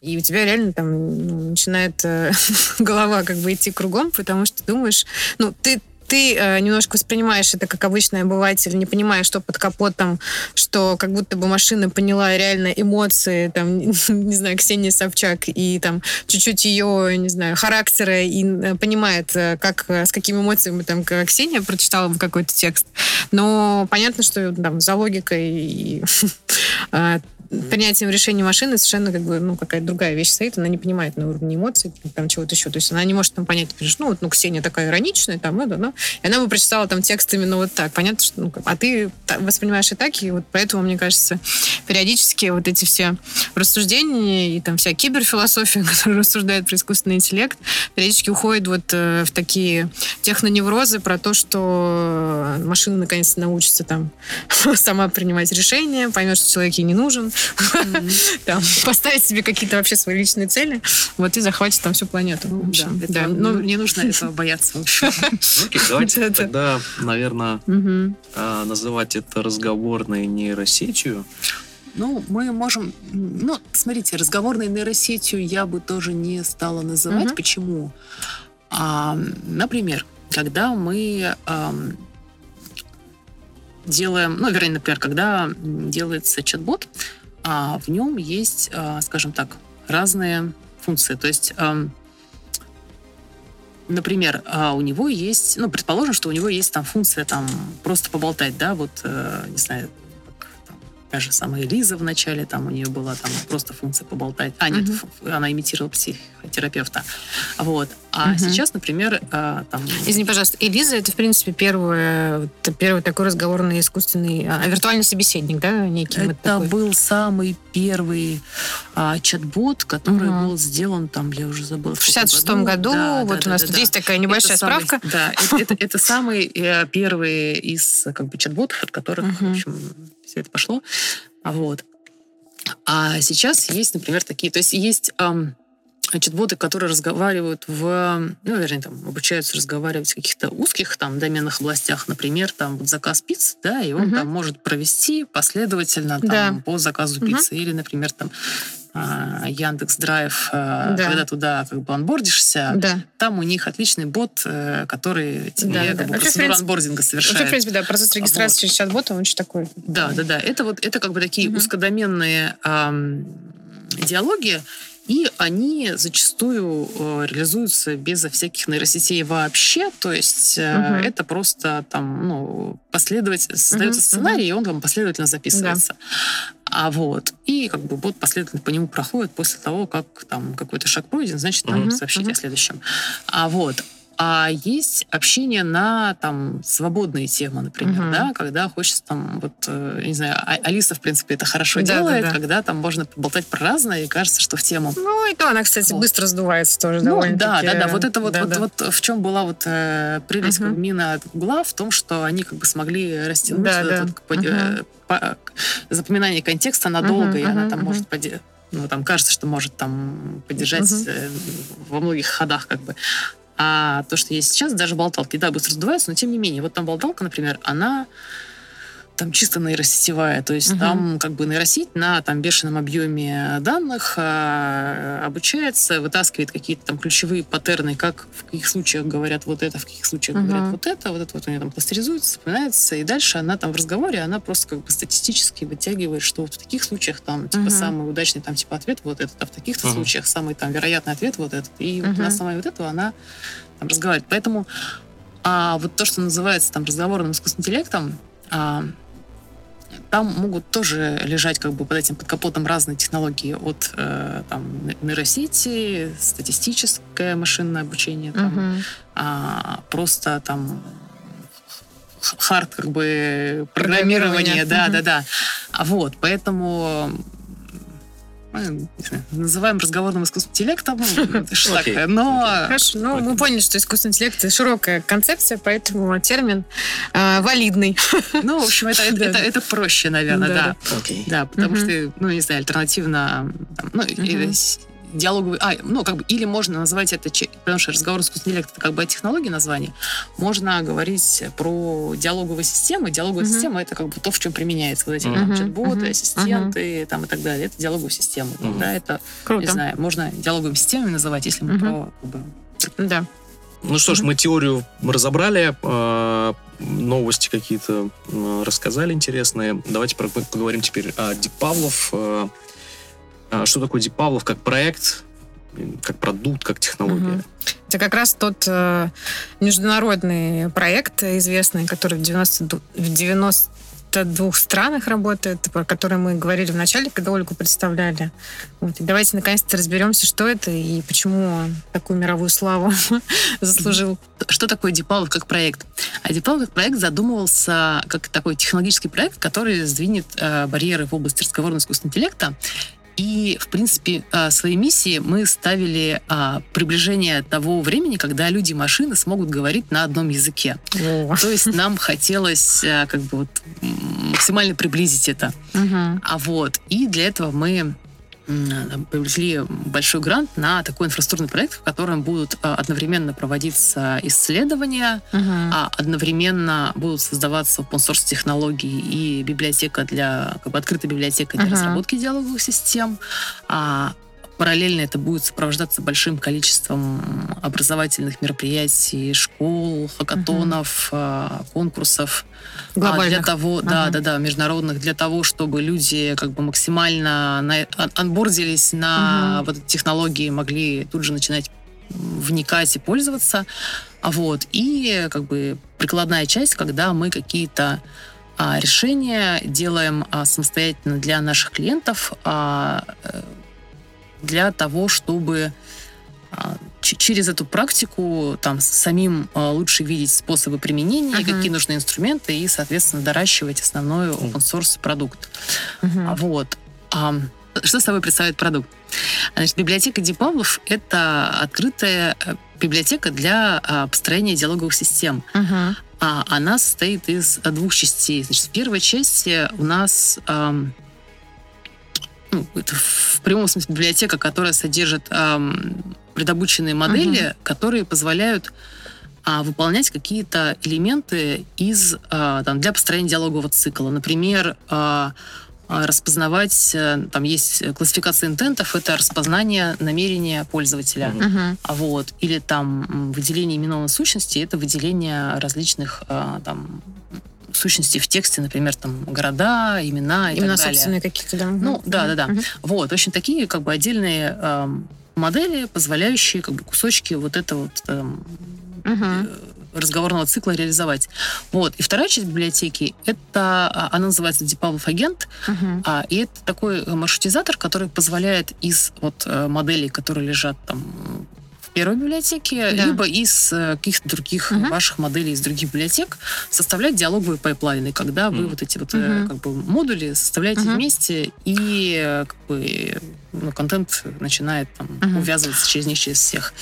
И у тебя реально там ну, начинает э, [laughs] голова как бы идти кругом, потому что думаешь, ну, ты ты э, немножко воспринимаешь это как обычный обыватель, не понимая, что под капотом, что как будто бы машина поняла реально эмоции, там, [laughs] не знаю, Ксении Собчак, и там чуть-чуть ее, не знаю, характера, и э, понимает, э, как, с какими эмоциями там Ксения прочитала бы какой-то текст. Но понятно, что там за логикой и [laughs] принятием решения машины совершенно как бы, ну, какая-то другая вещь стоит, она не понимает на уровне эмоций, там, чего-то еще. То есть она не может там понять, ну, вот, ну, Ксения такая ироничная, там, это, ну, и она бы прочитала там текст именно вот так. Понятно, что, ну, а ты воспринимаешь и так, и вот поэтому, мне кажется, периодически вот эти все рассуждения и там вся киберфилософия, [laughs] которая рассуждает про искусственный интеллект, периодически уходит вот э, в такие техноневрозы про то, что машина наконец-то научится там [laughs] сама принимать решения, поймет, что человек ей не нужен, там, поставить себе какие-то вообще свои личные цели, вот и захватить там всю планету. да, ну, не нужно [laughs] этого бояться. Окей, давайте тогда, наверное, а, называть это разговорной нейросетью. Ну, мы можем... Ну, смотрите, разговорной нейросетью я бы тоже не стала называть. Почему? А, например, когда мы делаем, ну, вернее, например, когда делается чат-бот, а в нем есть, а, скажем так, разные функции. То есть, например, а, у него есть, ну, предположим, что у него есть там функция там просто поболтать, да, вот, э, не знаю, та же самая Лиза в начале, там у нее была там просто функция поболтать. А, нет, ф- она имитировала психотерапевта. Вот. А Мгм. сейчас, например, а, там... Извини, пожалуйста, Элиза это, в принципе, это первый такой разговорный искусственный, а, виртуальный собеседник, да, некий? вот Это такой? был самый первый а, чат-бот, который Мгм. был сделан там, я уже забыла. В 66 году, Да, вот да, у нас да, тут да. есть такая небольшая Это самый- справка. да, это, это- это самый э, первый из как бы чат-ботов, от которых, в общем, все это пошло. А вот. А сейчас есть, например, такие, то есть есть ам, чат-боты, которые разговаривают в, ну, вернее, там, обучаются разговаривать в каких-то узких там доменных областях, например, там вот заказ пиццы, да, и он Мгм. там может провести последовательно там, Да. по заказу Мгм. пиццы, или, например, там Яндекс Драйв, а, Да. когда туда как бы онбордишься, Да. там у них отличный бот, э, который тебе Да, как да. бы Вообще, процедуру принципе, анбординга Вообще, в совершает. принципе, да, процесс регистрации через чат-бота, он очень такой. Да, да, да. Это вот это как бы такие Мгм. узкодоменные ам, диалоги, и они зачастую э, реализуются безо всяких нейросетей вообще. То есть Мгм. это просто там, ну, последовательно создается Мгм, сценарий, и он там последовательно записывается. А вот. И как бы бот последовательно по нему проходит после того, как там какой-то шаг пройден, значит, там Мгм, сообщить мгм. о следующем. А вот. А есть общение на там свободные темы, например, Мгм. да, когда хочется там вот, э, не знаю, А- Алиса, в принципе, это хорошо Да, да, делает, да. когда там можно поболтать про разное, и кажется, что в тему. Ну, и то она, кстати, Вот. быстро сдувается тоже Ну, довольно да, да, да. Вот это вот, да, вот, да. вот в чем была вот э, прелесть бы, Мина от Гугла, в том, что они как бы смогли растянуть Да, вот да. это вот по- э, по- запоминание контекста надолго, Мгм, и она мгм, там мгм. может ну, там кажется, что может там поддержать э, во многих ходах как бы. А то, что есть сейчас, даже болталки, да, быстро сдуваются, но тем не менее. Вот там болталка, например, она там чисто нейросетевая, то есть Мгм. там как бы нейросеть на там бешеном объеме данных а, обучается, вытаскивает какие-то там ключевые паттерны, как в каких случаях говорят вот это, в каких случаях Мгм. говорят вот это, вот это вот у нее там кластеризуется, запоминается, и дальше она там в разговоре, она просто как бы статистически вытягивает, что вот в таких случаях там типа Мгм. самый удачный там типа ответ вот этот, а в таких-то Мгм. случаях самый там вероятный ответ вот этот, и вот Мгм. на основании вот этого она там разговаривает. Поэтому а вот то, что называется там разговорным искусственным интеллектом, а, там могут тоже лежать как бы под этим под капотом разные технологии от э, там нейросети, статистическое машинное обучение, там, Мгм. а, просто там хард как бы Программирование. да, Мгм. да, да. А вот, поэтому знаю, называем разговорным искусственным интеллектом, [laughs] Окей, но Хорошо, ну мы поняли, что искусственный интеллект это широкая концепция, поэтому термин э, валидный. [laughs] Ну, в общем, это, это, Да. это, это проще, наверное, Да, да. Потому что, ну, не знаю, альтернативно, там, ну, с- диалоговый, а, ну, как бы, или можно назвать это, потому что разговор искусственный интеллект, это как бы о технологии название, можно говорить про диалоговые системы. Диалоговая Мгм. система это как бы то, в чем применяется вот эти Мгм. там, чат-боты, Мгм. ассистенты там, и так далее. Это диалоговая система. Мгм. Да, это, не Круто. знаю, можно диалоговыми системами называть, если мы Мгм. про как бы, Да. Ну что ж, Мгм. мы теорию разобрали, э, новости какие-то рассказали интересные. Давайте поговорим теперь о Дип Павлов. Э, а Что такое Дип Павлов как проект, как продукт, как технология? Мгм. Это как раз тот э, международный проект известный, который в 90, в 92 странах работает, про который мы говорили в начале, когда Ольгу представляли. Вот. И давайте наконец-то разберемся, что это и почему он такую мировую славу [laughs] заслужил. Что такое Дипалов как проект? А Дипалов как проект задумывался как такой технологический проект, который сдвинет э, барьеры в области разговорного искусственного интеллекта. И, в принципе, э, своей миссии мы ставили э, приближение того времени, когда люди и машины смогут говорить на одном языке. Во. То есть нам хотелось э, как бы вот максимально приблизить это. Мгм. А вот, и для этого мы привлекли большой грант на такой инфраструктурный проект, в котором будут а, одновременно проводиться исследования, Мгм. а одновременно будут создаваться open source технологии и библиотека для, как бы открытая библиотека для Ага. разработки диалоговых систем. А параллельно это будет сопровождаться большим количеством образовательных мероприятий, школ, хакатонов, а, конкурсов. А, Глобальных. для того, да, Ага. да, да, международных, для того, чтобы люди как бы максимально на, ан- анбордились на Мгм. вот эти технологии, могли тут же начинать вникать и пользоваться. А вот. И как бы прикладная часть, когда мы какие-то а, решения делаем а, самостоятельно для наших клиентов а, э, для того, чтобы а, через эту практику там самим а, лучше видеть способы применения, Мгм. какие нужны инструменты и, соответственно, доращивать основной open source продукт. А Вот. А, что собой представляет продукт? Значит, библиотека Дипавлов — это открытая э, библиотека для построения диалоговых систем. А она состоит из двух частей. Значит, в первой части у нас ну, это в прямом смысле библиотека, которая содержит ам, предобученные модели, которые позволяют а, выполнять какие-то элементы из, а, там, для построения диалогового цикла. Например, а, а, распознавать, э, там есть классификация интентов, это распознание намерения пользователя. А Вот. Или там выделение именованной сущности, это выделение различных а, там сущностей в тексте, например, там города, имена и Именно так далее. собственные какие-то, да. Ну, да, да, да. Мгм. Вот, в общем, такие как бы отдельные ам, модели, позволяющие как бы кусочки вот этого вот, эм, э, разговорного цикла реализовать. Вот. И вторая часть библиотеки, это, а, она называется DeepPavlov Agent, Мгм. а, и это такой э, маршрутизатор, который позволяет из вот э, моделей, которые лежат там в первой библиотеке, Да. либо из э, каких-то других Мгм. ваших моделей из других библиотек составлять диалоговые пайплайны, когда вы вот эти вот Мгм. как бы модули составляете Мгм. вместе и э, как бы ну, контент начинает там Мгм. увязываться через них, через всех.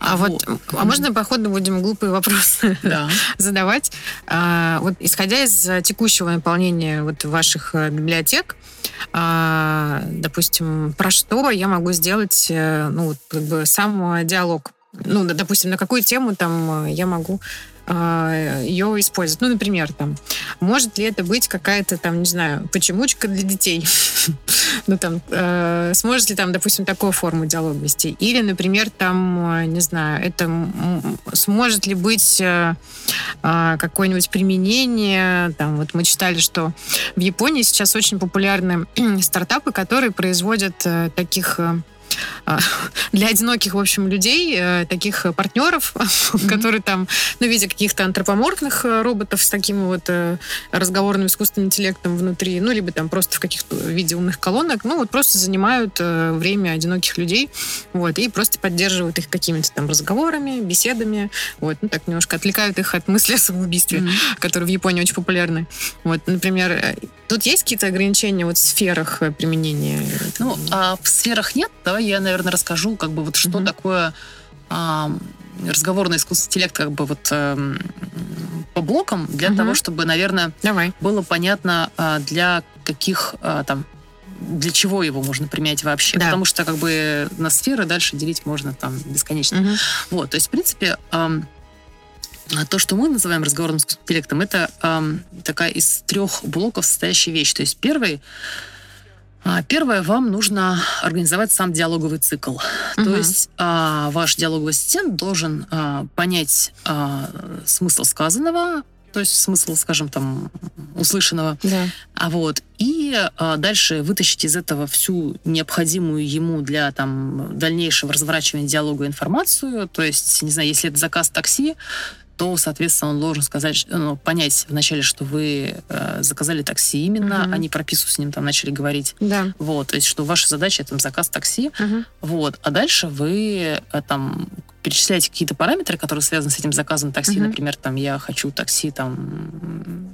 А вот, а можно, походу, будем глупые вопросы Да. [laughs] задавать? А, вот исходя из текущего наполнения вот ваших библиотек, а, допустим, про что я могу сделать, э, ну, как бы сам диалог? Ну, допустим, на какую тему там а, я могу ее использовать. Ну, например, там, может ли это быть какая-то там, не знаю, почемучка для детей? [laughs] Ну, там, э, сможет ли там, допустим, такую форму диалога вести? Или, например, там, э, не знаю, это сможет ли быть э, какое-нибудь применение? Там, вот мы читали, что в Японии сейчас очень популярны [clears throat] стартапы, которые производят таких для одиноких, в общем, людей, э, таких э, партнеров, [laughs] которые там, ну, в виде каких-то антропоморфных э, роботов с таким вот разговорным искусственным интеллектом внутри, ну, либо там просто в каких-то виде умных колонок, ну, вот просто занимают время одиноких людей, вот, и просто поддерживают их какими-то там разговорами, беседами, вот, ну, так немножко отвлекают их от мысли о самоубийстве, Мгм. которые в Японии очень популярны. Вот, например, тут есть какие-то ограничения вот в сферах применения? Ну, а в сферах нет. Давай я, наверное, расскажу, как бы вот что Мгм. такое а, разговорный искусственный интеллект, как бы вот эм, по блокам, для Мгм. того, чтобы, наверное, Давай. было понятно, а, для каких а, там для чего его можно применять вообще. Да. Потому что как бы на сферы дальше делить можно там бесконечно. Мгм. Вот, то есть, в принципе, а то, что мы называем разговорным интеллектом, это ам, такая из трех блоков состоящая вещь. То есть первый, а, первое, вам нужно организовать сам диалоговый цикл. То Мгм. есть а, ваш диалоговый ассистент должен а, понять а, смысл сказанного, то есть смысл, скажем, там, услышанного, Да. а вот и а, дальше вытащить из этого всю необходимую ему для там дальнейшего разворачивания диалога информацию. То есть, не знаю, если это заказ такси, то, соответственно, он должен сказать, ну, понять вначале, что вы э, заказали такси именно, Мгм. а не про пису с ним там начали говорить. Да. Вот, то есть, что ваша задача это заказ такси, Мгм. вот, а дальше вы э, там перечисляете какие-то параметры, которые связаны с этим заказом такси, Мгм. например, там я хочу такси там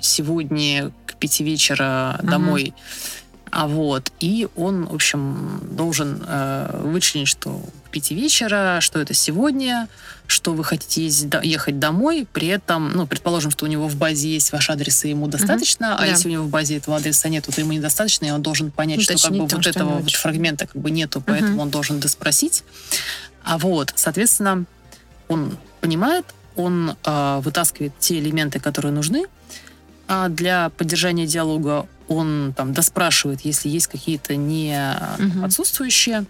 сегодня к пяти вечера Мгм. домой, а вот и он, в общем, должен э, вычленить, что пяти вечера, что это сегодня, что вы хотите ездить ехать домой, при этом, ну, предположим, что у него в базе есть ваш адрес, и ему достаточно, а Да. если у него в базе этого адреса нет, то ему недостаточно, и он должен понять, что как бы вот этого вот фрагмента как бы нету, поэтому Мгм. он должен доспросить. А вот, соответственно, он понимает, он а, вытаскивает те элементы, которые нужны а, для поддержания диалога. Он там доспрашивает, если есть какие-то не Мгм. отсутствующие.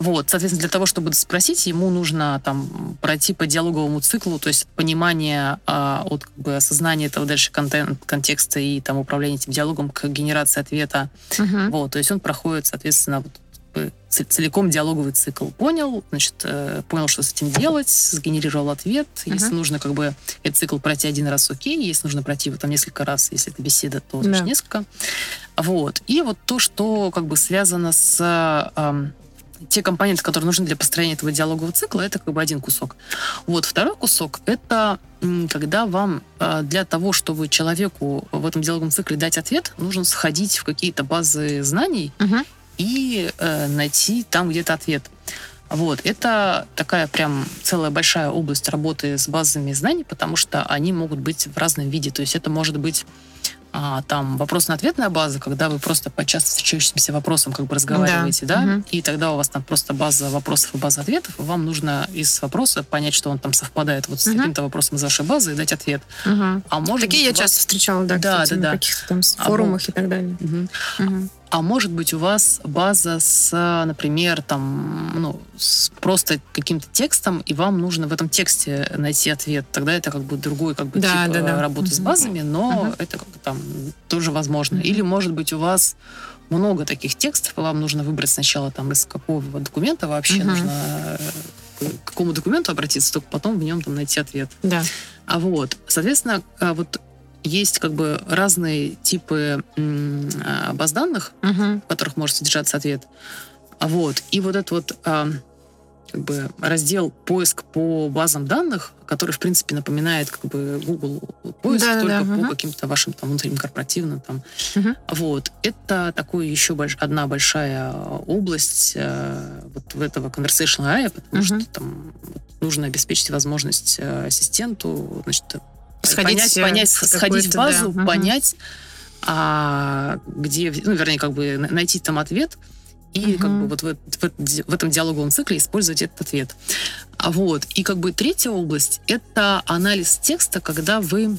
Вот, соответственно, для того, чтобы спросить, ему нужно там пройти по диалоговому циклу, то есть понимание а, от как бы осознания этого дальше контент, контекста и там управления этим диалогом к генерации ответа. Мгм. Вот, то есть он проходит, соответственно, вот ц- целиком диалоговый цикл. Понял, значит, э, понял, что с этим делать, сгенерировал ответ. Если Мгм. нужно как бы этот цикл пройти один раз, окей. Если нужно пройти его там несколько раз, если это беседа, то значит, Да. несколько. Вот. И вот то, что как бы связано с ам, те компоненты, которые нужны для построения этого диалогового цикла, это как бы один кусок. Вот второй кусок это когда вам а, для того, чтобы человеку в этом диалоговом цикле дать ответ, нужно сходить в какие-то базы знаний Мгм. и э, найти там где-то ответ. Вот, это такая прям целая большая область работы с базами знаний, потому что они могут быть в разном виде. То есть это может быть а, там вопрос-на-ответная база, когда вы просто по часто встречающимся вопросам как бы разговариваете, да, Мгм. и тогда у вас там просто база вопросов и база ответов, и вам нужно из вопроса понять, что он там совпадает вот с Мгм. каким-то вопросом из вашей базы и дать ответ. Мгм. А может Такие быть, я вас- часто встречала, да, Да, кстати, да, да. на каких-то там А форумах и так далее. Мгм. Мгм. А может быть, у вас база с, например, там, ну, с просто каким-то текстом, и вам нужно в этом тексте найти ответ. Тогда это как бы другой как бы Да, тип да, э, да. работы с Мгм. базами, но Мгм. это как бы там тоже возможно. Мгм. Или, может быть, у вас много таких текстов, и вам нужно выбрать сначала там из какого документа вообще Мгм. нужно э, к какому документу обратиться, только потом в нем там найти ответ. Да. А вот, соответственно, а, вот есть как бы разные типы а, баз данных, Мгм. в которых может содержаться ответ. А Вот. И вот этот вот а, как бы раздел поиск по базам данных, который, в принципе, напоминает как бы Google поиск, Да-да-да, только по мгм. каким-то вашим там внутренним корпоративным там. Мгм. Вот. Это такой еще больш- одна большая область э, вот в этого conversational AI, потому Мгм. что там нужно обеспечить возможность э, ассистенту, значит, Сходить, понять, понять, сходить в базу, да, понять, а, где, ну, вернее, как бы на- найти там ответ и Мгм. как бы вот в, в- в этом диалоговом цикле использовать этот ответ. А вот и как бы третья область это анализ текста, когда вы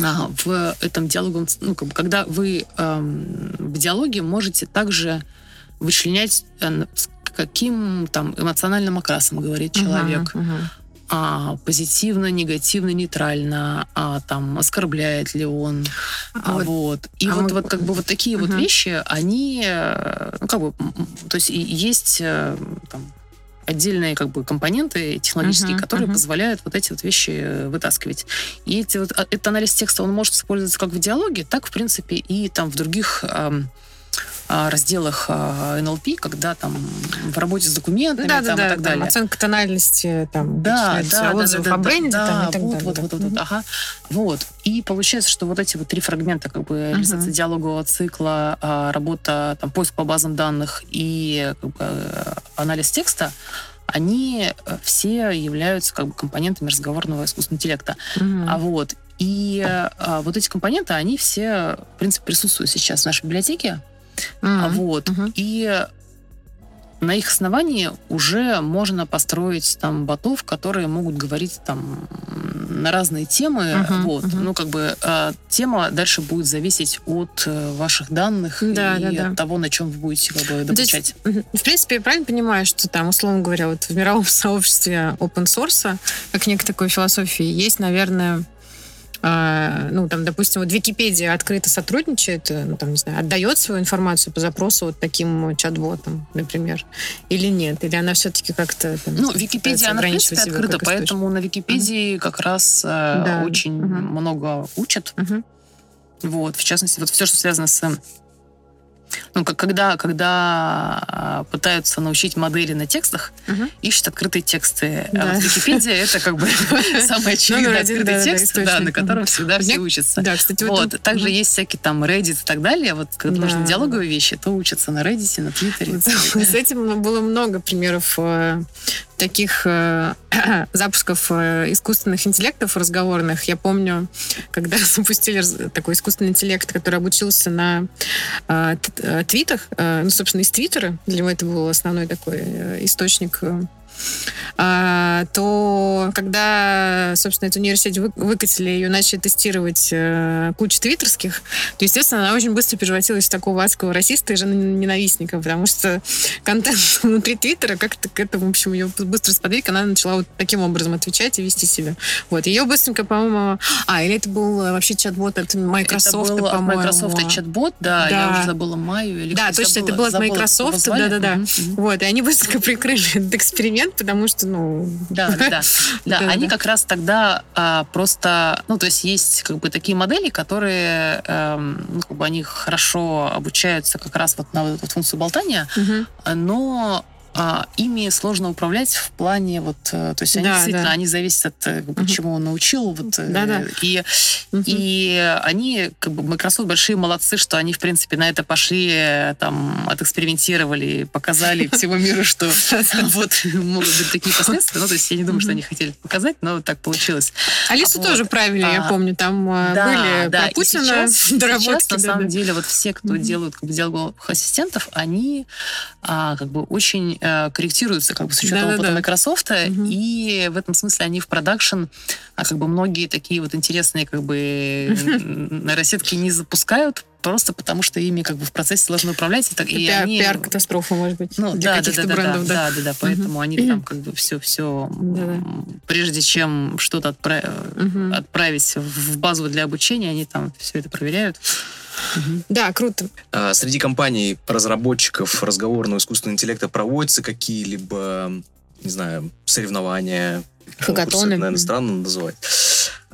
а, в этом диалоговом, ну, как бы, когда вы эм, в диалоге можете также вычленять, э, каким там эмоциональным окрасом говорит человек, Мгм. Мгм. А, позитивно, негативно, нейтрально, а, там, оскорбляет ли он, А вот- вот. И а вот, мы- вот как бы вот такие вот Мгм. вещи, они, ну, как бы, то есть есть э, там, отдельные как бы компоненты технологические, Мгм, которые мгм. позволяют вот эти вот вещи э, вытаскивать. И эти вот, а, этот анализ текста, он может использоваться как в диалоге, так, в принципе, и там в других а, разделах а, NLP, когда там в работе с документами Да, там, да, и да, так там далее. оценка тональности, там, Да, да, да, отзыв да, о да, бренде, да, там, и так вот, далее. вот, да. вот, вот, ага. Вот. И получается, что вот эти вот три фрагмента, как бы реализация диалогового цикла, а, работа, там, поиск по базам данных и как бы, анализ текста, они э, все являются как бы компонентами разговорного искусственного интеллекта. Мгм. А вот и а, вот эти компоненты, они все, в принципе, присутствуют сейчас в нашей библиотеке. А Вот. Мгм. И на их основании уже можно построить там ботов, которые могут говорить там на разные темы. Мгм, вот. мгм. Ну, как бы а, тема дальше будет зависеть от э, ваших данных Да, и да, да. от того, на чем вы будете как бы Ну, то есть. В принципе, я правильно понимаю, что там, условно говоря, вот в мировом [laughs] сообществе open source, как некой такой философии, есть, наверное, а, ну, там, допустим, вот Википедия открыто сотрудничает, э, ну, там, не знаю, отдает свою информацию по запросу вот таким чат-ботам, например, или нет? Или она все-таки как-то... там, Ну, Википедия, она, в принципе, открыта, поэтому на Википедии как раз э, Да, очень мгм. много учат. Мгм. Вот, в частности, вот все, что связано с... Ну, как, когда, когда а, пытаются научить модели на текстах, Мгм. ищут открытые тексты. Да. А вот Википедия — это как бы [laughs] самый очевидный открытый текст, на котором всегда все учатся. Да, кстати, вот Также есть всякие там Reddit и так далее. Вот когда Да. нужны диалоговые вещи, то учатся на Reddit, на Твиттере. [laughs] С этим было много примеров э, таких э, [clears throat] запусков э, искусственных интеллектов разговорных. Я помню, когда [laughs] запустили такой искусственный интеллект, который обучился на э, э, твитах, э, ну, собственно, из Твиттера. Для него это был основной такой э, источник э, то когда, собственно, эту нейросеть вы- выкатили, ее начали тестировать э, куча твиттерских, то, естественно, она очень быстро превратилась в такого адского расиста и ненавистника, потому что контент [laughs] внутри Твиттера как-то к этому, в общем, ее быстро сподвиг, она начала вот таким образом отвечать и вести себя. Вот, ее быстренько, по-моему... А, или это был э, вообще чат-бот от Microsoft, это был от. Microsoft чат-бот, да, я Да. уже забыла Маю или Да, точно, это забыла- было от Microsoft, да-да-да. Мгм. Вот, и они быстро [laughs] прикрыли этот эксперимент, потому что, ну... Да, да, да. [laughs] Они как раз тогда а, просто, ну, то есть есть как бы такие модели, которые, эм, ну, как бы они хорошо обучаются как раз вот на вот эту функцию болтания, но ими сложно управлять в плане вот, э, то есть они Да, действительно, да. они зависят от э, как бы, Мгм. чему он научил, вот, э, Да-да. и Мгм. и они, как бы, Microsoft большие молодцы, что они, в принципе, на это пошли, там, отэкспериментировали, показали [laughs] всему миру, что вот могут быть такие последствия. Ну, то есть я не думаю, что они хотели показать, но так получилось. Алису тоже правили, я А, помню, там а, были да, про Путина [laughs] доработки. на да, самом да. деле, вот все, кто делают как бы, диалоговых ассистентов, они а, как бы очень корректируются как бы с учетом Да-да-да. опыта Microsoft, Мгм. и в этом смысле они в продакшн, а как бы многие такие вот интересные как бы [laughs] н- нейросетки не запускают, просто потому что ими как бы в процессе сложно управлять. И, так, и Пиар- они- Пиар-катастрофа, может быть, ну, для да, каких-то да, да, брендов. да, да. да, да, да, поэтому они там [clears throat] как бы все, все, Да-да. прежде чем что-то отправить, Мгм. отправить в базу для обучения, они там все это проверяют. Да, круто. А, Среди компаний разработчиков разговорного искусственного интеллекта проводятся какие-либо, не знаю, соревнования, конкурсы, Хакатоны. это, наверное, странно называть.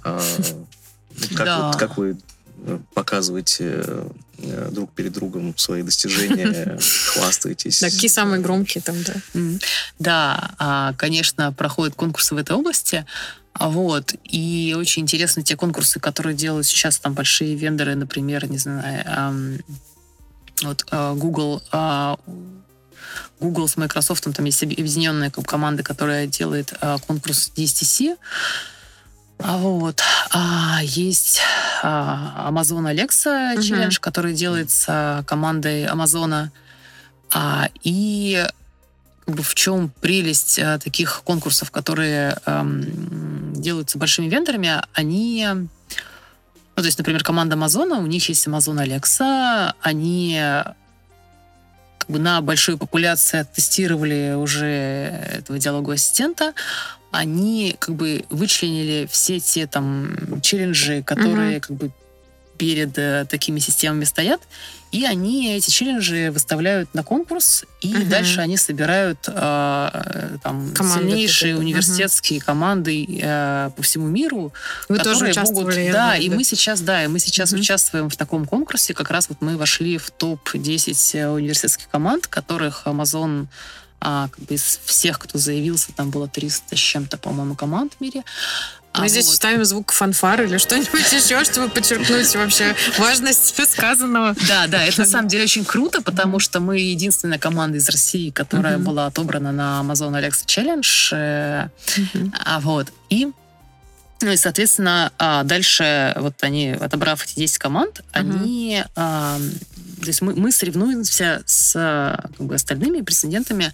А, ну, Как, Да. вот- как вы э, показываете э, друг перед другом свои достижения, [laughs] хвастаетесь? Да, какие самые громкие там, да. Да, а, конечно, проходят конкурсы в этой области. А Вот. И очень интересны те конкурсы, которые делают сейчас там большие вендоры, например, не знаю, ам, вот а, Google, а, Google с Microsoft, там есть объ- объединенная команда, которая делает а, конкурс DSTC. А вот. А, есть а, Amazon Alexa. Challenge, который делается командой Амазона. А, и как бы в чем прелесть а, таких конкурсов, которые ам, делаются большими вендорами, они... Ну, то есть, например, команда Амазона, у них есть Amazon Alexa, они как бы на большой популяции тестировали уже этого диалогового ассистента, они как бы вычленили все те там челленджи, которые как бы перед э, такими системами стоят, и они эти челленджи выставляют на конкурс, и Мгм. дальше они собирают э, э, там Команды сильнейшие университетские команды э, по всему миру, Вы тоже которые участвовали, могут, да, знаю, и мы сейчас, да, и мы сейчас Мгм. участвуем в таком конкурсе. Как раз вот мы вошли в топ 10 э, университетских команд, которых Amazon а, как бы из всех, кто заявился, там было 300 с чем-то, по-моему, команд в мире. Мы А здесь вот- ставим звук фанфар или что-нибудь [laughs] еще, чтобы подчеркнуть вообще важность [laughs] сказанного. Да, да, это на самом деле очень круто, потому что мы единственная команда из России, которая была отобрана на Amazon Alexa Challenge. э, А вот. И ну и, соответственно, а, дальше вот они, отобрав эти 10 команд, они... а, то есть мы, мы соревнуемся с как бы, остальными претендентами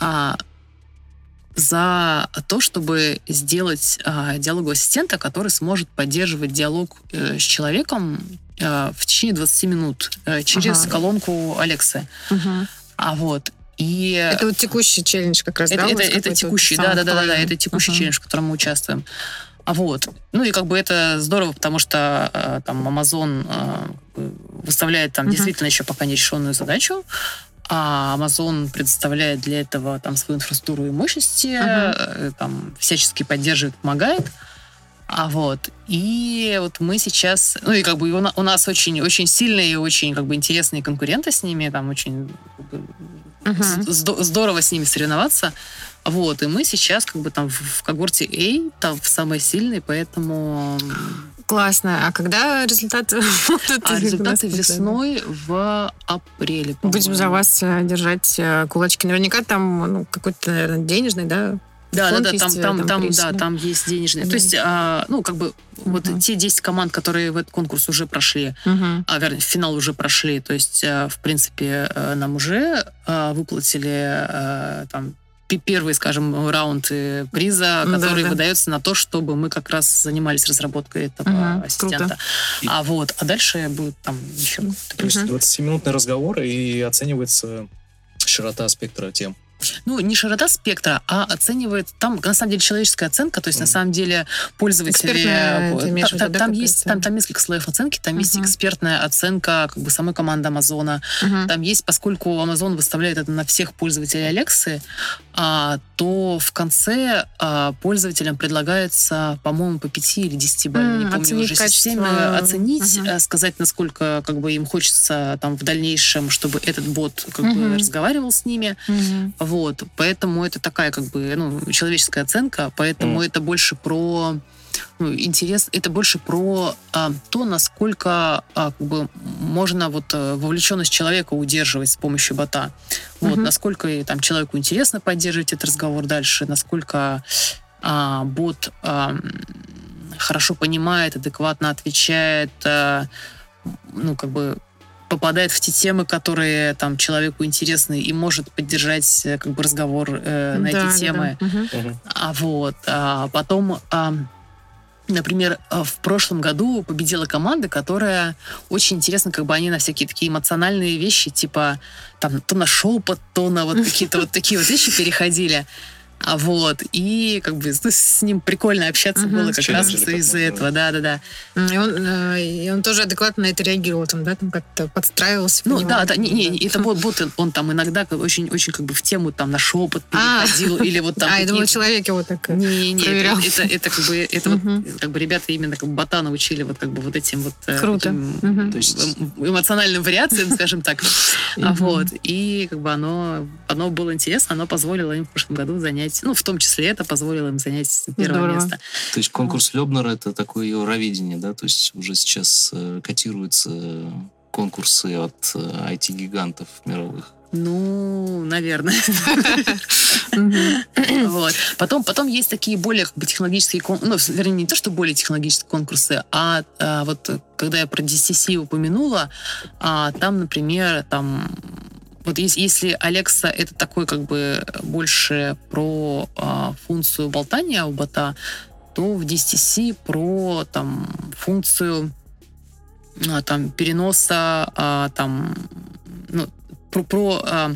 а, за то, чтобы сделать а, диалогового ассистента, который сможет поддерживать диалог э, с человеком э, в течение 20 минут э, через Ага. колонку Алексы. Мгм. А вот. И Это вот текущий челлендж как раз, это, да? это, это текущий, да, да, да, да, да, это текущий Ага. челлендж, в котором мы участвуем. А вот. Ну и как бы это здорово, потому что э, там Amazon э, выставляет там Мгм. действительно еще пока нерешенную задачу, а Amazon предоставляет для этого там свою инфраструктуру и мощности, э, там всячески поддерживает, помогает. А вот. И вот мы сейчас... Ну и как бы у на- у нас очень, очень сильные и очень как бы интересные конкуренты с ними, там очень. Здо- здорово с ними соревноваться. Вот, и мы сейчас как бы там в, в когорте A, там в самой сильной, поэтому... Классно. А когда [laughs] результаты будут? А результаты весной в апреле, Будем за вас э, держать э, кулачки. Наверняка там ну, какой-то, наверное, денежный, да? Да, да, да, есть, там, э, там, там там, да, там есть денежные. Да. То есть, а, ну, как бы, вот Мгм. те 10 команд, которые в этот конкурс уже прошли, Мгм. а, вернее, финал уже прошли, то есть, э, в принципе, э, нам уже э, выплатили э, там первый, скажем, раунд э, приза, Да, который да. выдается на то, чтобы мы как раз занимались разработкой этого Мгм, ассистента. круто. А вот, а дальше будет там еще То есть Мгм. 20-минутный разговор и оценивается широта спектра тем. ну, не широта спектра, а оценивает, там, на самом деле, человеческая оценка, то есть, на Мгм. самом деле, пользователи... Ты Та- та- да, там, какая-то? есть, там, там несколько слоев оценки, там есть Мгм. экспертная оценка как бы самой команды Амазона, Мгм. Там есть, поскольку Amazon выставляет это на всех пользователей Алексы, то в конце а, пользователям предлагается, по-моему, по 5 или 10 баллам, не М, помню уже качество. системы, оценить, а, сказать, насколько как бы им хочется там в дальнейшем, чтобы этот бот как бы Мгм. разговаривал с ними. Мгм. Вот, поэтому это такая как бы ну, человеческая оценка, поэтому Мгм. это больше про ну, интерес, это больше про а, то, насколько а, как бы можно вот а, вовлеченность человека удерживать с помощью бота. Вот, Мгм. насколько там человеку интересно поддерживать этот разговор дальше, насколько а, бот а, хорошо понимает, адекватно отвечает, а, ну, как бы попадает в те темы, которые там человеку интересны и может поддержать э, как бы разговор э, на Да, да, эти темы. да. Мгм. Мгм. А вот, а потом, а, например, а, в прошлом году победила команда, которая очень интересно, как бы они на всякие такие эмоциональные вещи, типа там то на шепот, то на вот какие-то вот такие вот вещи переходили. А вот, и как бы ну, с ним прикольно общаться Мгм. было как раз из-за этого, да-да-да. И он, э, и он тоже адекватно на это реагировал, там, да, там как-то подстраивался. Ну да, да, не, не, это вот, вот он там иногда как очень, очень как бы в тему там на шепот А. переходил, или вот там [laughs] А, я думала, человек его так... э, Не, не, проверял. это, это, это как бы это вот, как бы ребята именно как бы бота научили вот как бы вот этим вот э, Круто. эм, эмоциональным вариациям, скажем так. [laughs] А. Вот. И как бы оно, оно было интересно, оно позволило им в прошлом году занять, ну, в том числе это позволило им занять первое Здорово. место. То есть конкурс Лебнера это такое Евровидение, да? То есть уже сейчас э, котируются э, конкурсы от э, IT-гигантов мировых. Ну, наверное. [laughs] Вот. Потом, потом есть такие более как бы, технологические конкурсы, ну, вернее, не то, что более технологические конкурсы, а, а, вот э, когда я про DCC упомянула, а, там, например, там вот ес- если Алекса это такой как бы больше про а, функцию болтания у бота, то в DCC про там функцию а, там переноса а, там ну, про, про а,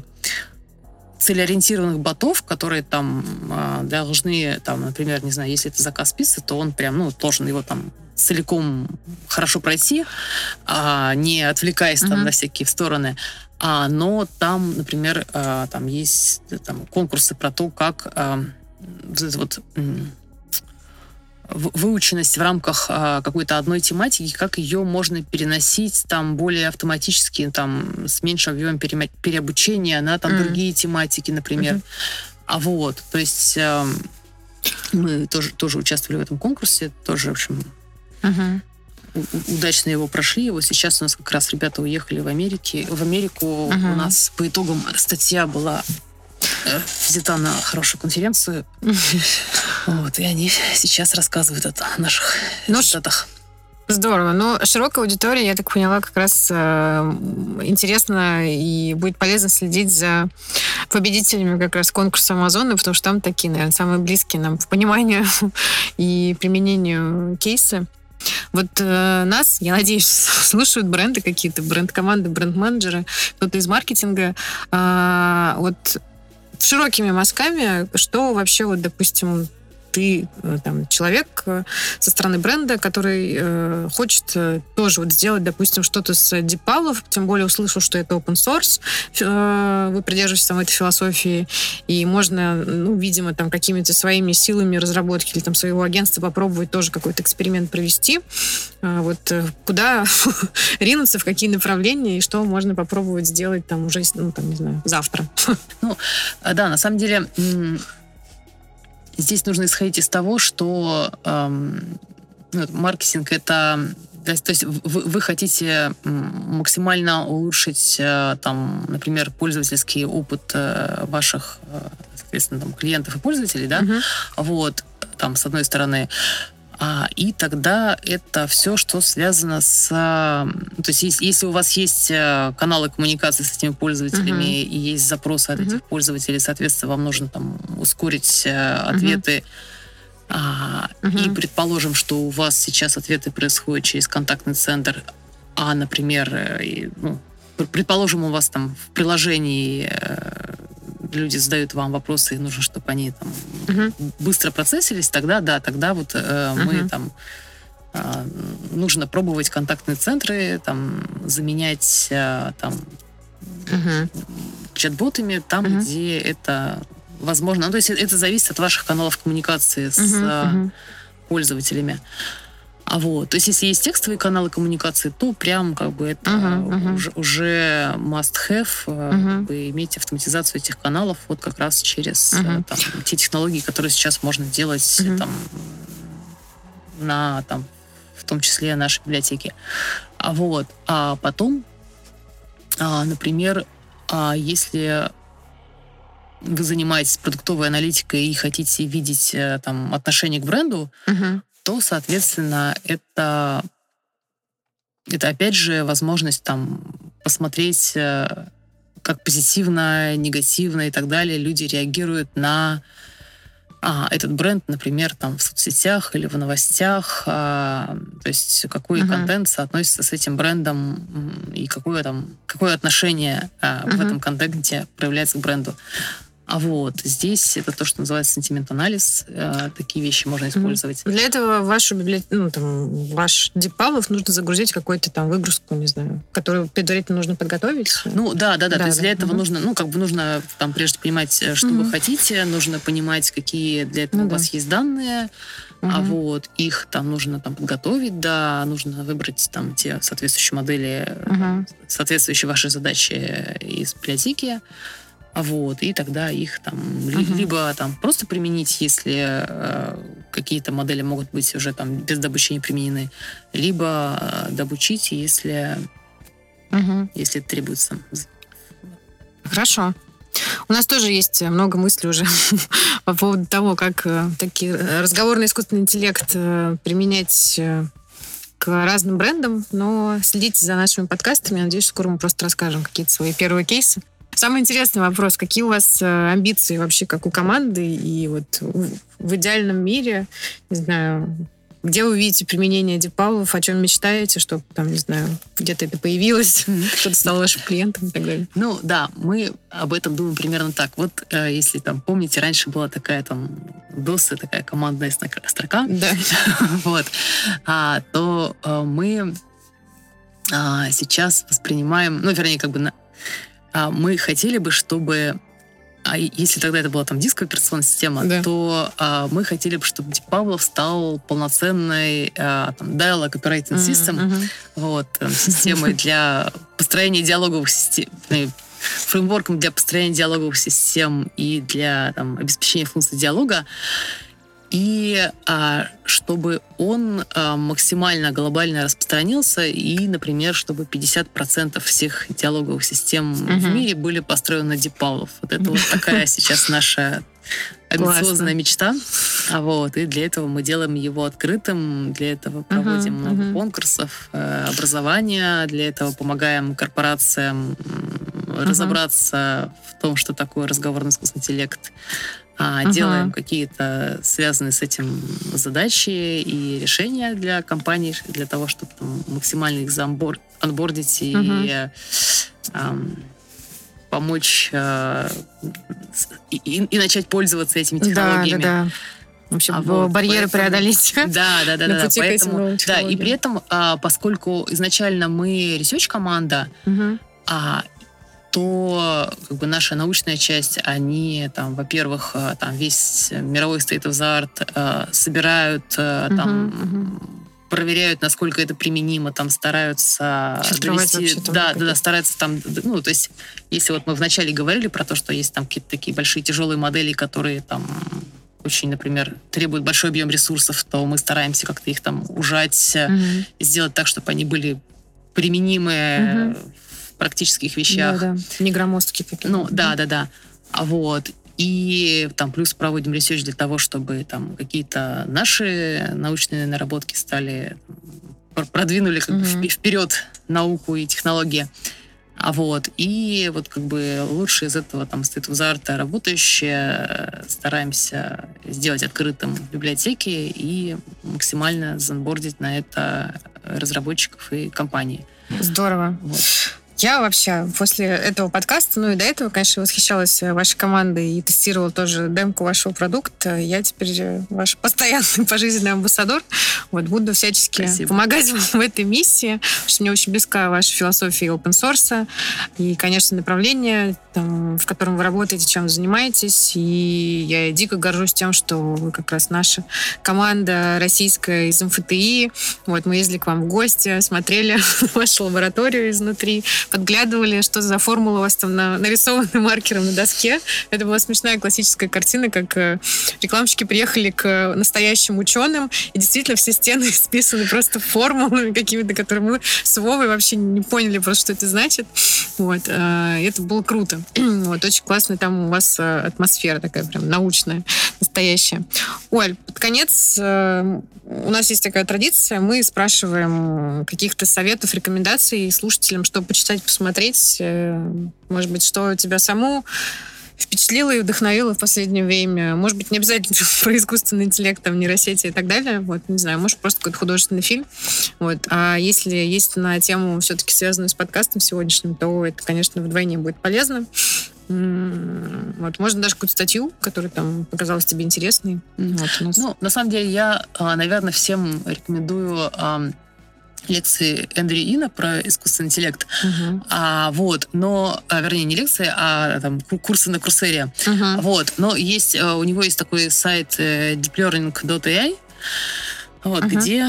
целеориентированных ботов, которые там а, должны, там, например, не знаю, если это заказ пиццы, то он прям, ну, должен его там целиком хорошо пройти, а, не отвлекаясь там Мгм. на всякие стороны. А, но там, например, а, там есть э, там, конкурсы про то, как а, вот это вот выученность в рамках а, какой-то одной тематики, как ее можно переносить там более автоматически, там с меньшим объемом перема- переобучения на там Мгм. другие тематики, например. Мгм. А вот, то есть эм, мы тоже, тоже участвовали в этом конкурсе, тоже, в общем, Удачно его прошли. Вот сейчас у нас как раз ребята уехали в Америке. В Америку Мгм. у нас по итогам статья была э, взята на хорошую конференцию. [laughs] Вот, и они сейчас рассказывают о наших Ну, результатах. Здорово. Но широкая аудитория, я так поняла, как раз э, интересно и будет полезно следить за победителями как раз конкурса Амазона, потому что там такие, наверное, самые близкие нам в пониманию [laughs] и применению кейсы. Вот э, нас, я надеюсь, [laughs] слушают бренды какие-то, бренд-команды, бренд-менеджеры, кто-то из маркетинга. А, вот широкими мазками, что вообще, вот, допустим, ты э, там человек э, со стороны бренда, который э, хочет э, тоже вот сделать, допустим, что-то с дипалов, тем более услышал, что это open source, э, вы придерживаетесь там этой философии, и можно, ну, видимо, там какими-то своими силами разработки или там своего агентства попробовать тоже какой-то эксперимент провести. А, вот э, куда [laughs] ринуться, в какие направления, и что можно попробовать сделать там уже, ну, там, не знаю, завтра. А, Да, на самом деле здесь нужно исходить из того, что эм, ну, маркетинг это то есть, вы, вы хотите максимально улучшить, э, там, например, пользовательский опыт э, ваших, э, соответственно, там, клиентов и пользователей, да, Мгм. вот, там, с одной стороны. А, и тогда это все, что связано с... а, То есть если, у вас есть э, каналы коммуникации с этими пользователями Мгм. и есть запросы от Мгм. этих пользователей, соответственно, вам нужно там ускорить э, ответы. А, И предположим, что у вас сейчас ответы происходят через контактный центр, а, например, э, ну, пр- предположим, у вас там в приложении люди задают вам вопросы, и нужно, чтобы они там Мгм. быстро процессились, тогда да, тогда вот э, мы Мгм. там а, нужно пробовать контактные центры, там заменять а, там Мгм. чат-ботами там, Мгм. где это возможно. Ну, то есть это зависит от ваших каналов коммуникации с Мгм. а, Мгм. А вот, то есть если есть текстовые каналы коммуникации, то прям как бы это Мгм, мгм. уже, уже must-have, э, Мгм. как бы иметь автоматизацию этих каналов вот как раз через э, Мгм. там, те технологии, которые сейчас можно делать Мгм. там на там в том числе нашей библиотеке. А вот, а потом, а, например, а если вы занимаетесь продуктовой аналитикой и хотите видеть э, там отношение к бренду, Мгм. То, соответственно, это, это опять же возможность там посмотреть, э, как позитивно, негативно и так далее люди реагируют на а, этот бренд, например, там в соцсетях или в новостях, а, то есть какой Мгм. контент соотносится с этим брендом и какое там какое отношение а, в Мгм. этом контенте проявляется к бренду. А вот здесь это то, что называется сентимент-анализ. Э, Такие вещи можно использовать. Для этого вашу библиотеку, ну, там, ваш Дипавлов нужно загрузить какую-то там выгрузку, не знаю, которую предварительно нужно подготовить. Ну да, да, да. Да, То есть да. для этого Мгм. нужно, ну как бы нужно там прежде понимать, э, что Мгм. вы хотите, нужно понимать, какие для этого Ну у да. вас есть данные, а Мгм. вот их там нужно там подготовить, да, нужно выбрать там те соответствующие модели, Мгм. соответствующие вашей задаче из библиотеки. А Вот, и тогда их там Мгм. либо там просто применить, если э, какие-то модели могут быть уже там без добычения применены, либо э, добучить, если, Мгм. если требуется. Хорошо. У нас тоже есть много мыслей уже [laughs] по поводу того, как э, такие э, разговорный искусственный интеллект э, применять к разным брендам, но следите за нашими подкастами. Я надеюсь, скоро мы просто расскажем какие-то свои первые кейсы. Самый интересный вопрос. Какие у вас э, амбиции вообще, как у команды? И вот в идеальном мире, не знаю, где вы видите применение дипалов, о чем мечтаете, чтобы там, не знаю, где-то это появилось, [laughs] что-то стало вашим клиентом и так далее? Ну да, мы об этом думаем примерно так. Вот э, если там помните, раньше была такая там досы, такая командная строка, Да. [laughs] вот, а, то э, мы а, сейчас воспринимаем, ну вернее как бы на- мы хотели бы, чтобы а если тогда это была там дисковая операционная система, Да. то а, мы хотели бы, чтобы Павлов стал полноценной а, там, dialog operating system, Мгм. вот, там, системой [laughs] для построения диалоговых систем, э, фреймворком для построения диалоговых систем и для там, обеспечения функций диалога. И а, чтобы он а, максимально глобально распространился, и, например, чтобы 50% всех диалоговых систем в Мгм. мире были построены на Дипавлов. Вот это вот такая [laughs] сейчас наша амбициозная Классно. мечта. А вот, и для этого мы делаем его открытым, для этого проводим много конкурсов, э, образования, для этого помогаем корпорациям м, разобраться в том, что такое разговорный искусственный интеллект. А, Мгм. Делаем какие-то связанные с этим задачи и решения для компаний, для того, чтобы там, максимально их заонбор- анбордить и Мгм. э, ам, помочь э, и, и- и начать пользоваться этими Да, да, технологиями. да. Вообще А б- вот, барьеры поэтому- преодолеть. [laughs] Да, да, да, да. поэтому- да, и при этом, а, поскольку изначально мы research-команда, Мгм. а, то как бы наша научная часть, они там, во-первых, а, там весь мировой state of the art собирают, а, там Мгм, проверяют, насколько это применимо, там стараются довести, вообще да, да, да, стараются там, ну, то есть, если вот мы вначале говорили про то, что есть там какие-то такие большие тяжелые модели, которые там очень, например, требуют большой объем ресурсов, то мы стараемся как-то их там ужать, э, Мгм. сделать так, чтобы они были применимы Мгм. Практических вещах. Да, да. Не громоздкие какие-то. Ну, да, да, да. А вот. И там плюс проводим research для того, чтобы там какие-то наши научные наработки стали продвинули как Мгм. бы вперед науку и технологии. А вот, и вот как бы лучше из этого там state-of-the-art работающее, стараемся сделать открытым в библиотеке и максимально занбордить на это разработчиков и компаний. Здорово. Вот. Я вообще после этого подкаста, ну и до этого, конечно, восхищалась вашей командой и тестировала тоже демку вашего продукта. Я теперь ваш постоянный [laughs] пожизненный амбассадор. Вот, буду всячески Спасибо. помогать [laughs] вам в этой миссии, потому что мне очень близка ваша философия open source и, конечно, направление, там, в котором вы работаете, чем вы занимаетесь. И я дико горжусь тем, что вы как раз наша команда российская из МФТИ. Вот, мы ездили к вам в гости, смотрели [laughs] вашу лабораторию изнутри, подглядывали, что за формула у вас там на- нарисованы [laughs] маркером на доске. Это была смешная классическая картина, как э, рекламщики приехали к настоящим ученым, и действительно все стены [laughs] исписаны просто формулами какими-то, которые мы с Вовой вообще не поняли просто, что это значит. Вот. э, Это было круто. [clears throat] Вот. Очень классно там у вас э, атмосфера такая прям научная, настоящая. Оль, под конец у нас есть такая традиция, мы спрашиваем каких-то советов, рекомендаций слушателям, что почитать, посмотреть. Э, Может быть, что тебя саму впечатлило и вдохновило в последнее время. Может быть, не обязательно [laughs] про искусственный интеллект, там, нейросети и так далее. Вот, не знаю, может, просто какой-то художественный фильм. Вот. А если есть на тему, все-таки связанную с подкастом сегодняшним, то это, конечно, вдвойне будет полезно. Вот. Можно даже какую-то статью, которая там показалась тебе интересной. Вот, у нас. Ну, на самом деле, я, а, наверное, всем рекомендую лекции Эндрю Ина про искусственный интеллект. Мгм. А, вот, но, а, вернее, не лекции, а там ку- курсы на Курсере. Мгм. Вот, но есть, э, у него есть такой сайт э, deeplearning.ai, вот, Ага. где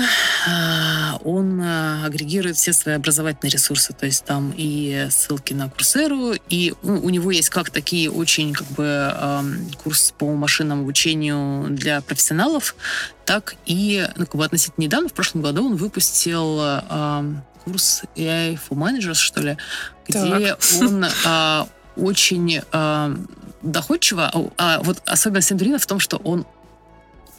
а, он а, агрегирует все свои образовательные ресурсы, то есть там и ссылки на Курсеру, и ну, у него есть как такие очень как бы ам, курс по машинному обучению для профессионалов, так и ну, как бы относительно недавно, в прошлом году он выпустил ам, курс AI for Managers, что ли, где он а, очень а, доходчиво, а, а вот особенность Эндурина в том, что он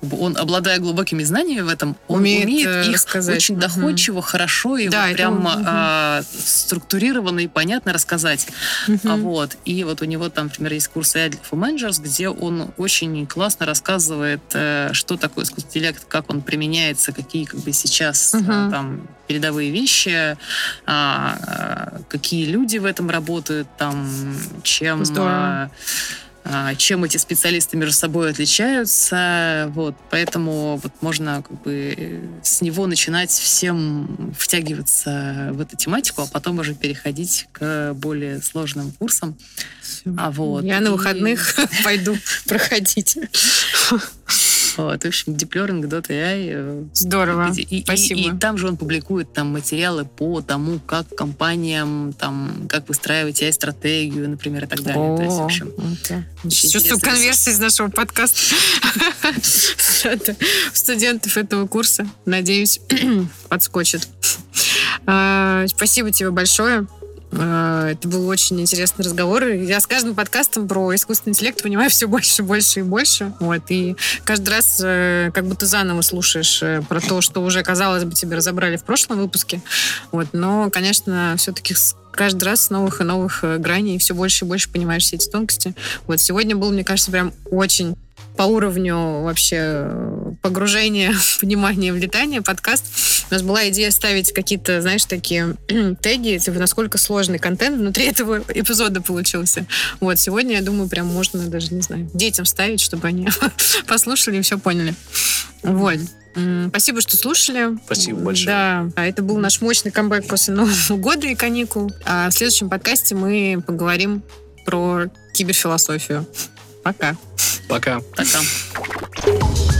как бы он, обладая глубокими знаниями в этом, он Умеет, умеет, э, их рассказать. очень доходчиво, хорошо и Да, вот прям мгм. а, структурированно и понятно рассказать. Мгм. А вот, и вот у него там, например, есть курс AI for Managers, где он очень классно рассказывает, э, что такое искусственный интеллект, как он применяется, какие как бы сейчас Мгм. там передовые вещи, а, а, какие люди в этом работают, там, чем... Здорово. А, чем эти специалисты между собой отличаются, вот, поэтому вот можно как бы э, с него начинать всем втягиваться в эту тематику, а потом уже переходить к более сложным курсам. А вот. Я на и- выходных [laughs] пойду проходить. [laughs] Вот, в общем, deeplearning.ai. э, Здорово. и- и- Спасибо. И, там же он публикует там материалы по тому, как компаниям, там, как выстраивать AI-стратегию, например, и так далее. То есть, в О, общем, очень Чувствую конверсию из нашего подкаста. [laughs] Студентов этого курса, надеюсь, [clears throat] подскочит. А, Спасибо тебе большое. А, Это был очень интересный разговор. Я с каждым подкастом про искусственный интеллект понимаю все больше, больше и больше. Вот. И каждый раз э, как будто заново слушаешь э, про то, что уже, казалось бы, тебе разобрали в прошлом выпуске. Вот. Но, конечно, все-таки каждый раз с новых и новых э, граней все больше и больше понимаешь все эти тонкости. Вот сегодня был, мне кажется, прям очень по уровню вообще э, погружения, [laughs] понимания, влетания подкаст. У нас была идея ставить какие-то, знаешь, такие [clears throat] теги, типа, насколько сложный контент внутри [laughs] этого эпизода получился. Вот, сегодня, я думаю, прям можно даже, не знаю, детям ставить, чтобы они [laughs] послушали и все поняли. Вот. Спасибо, что слушали. Спасибо большое. Да, а это был наш мощный камбэк после Нового года и каникул. А в следующем подкасте мы поговорим про киберфилософию. Пока. Пока. Пока.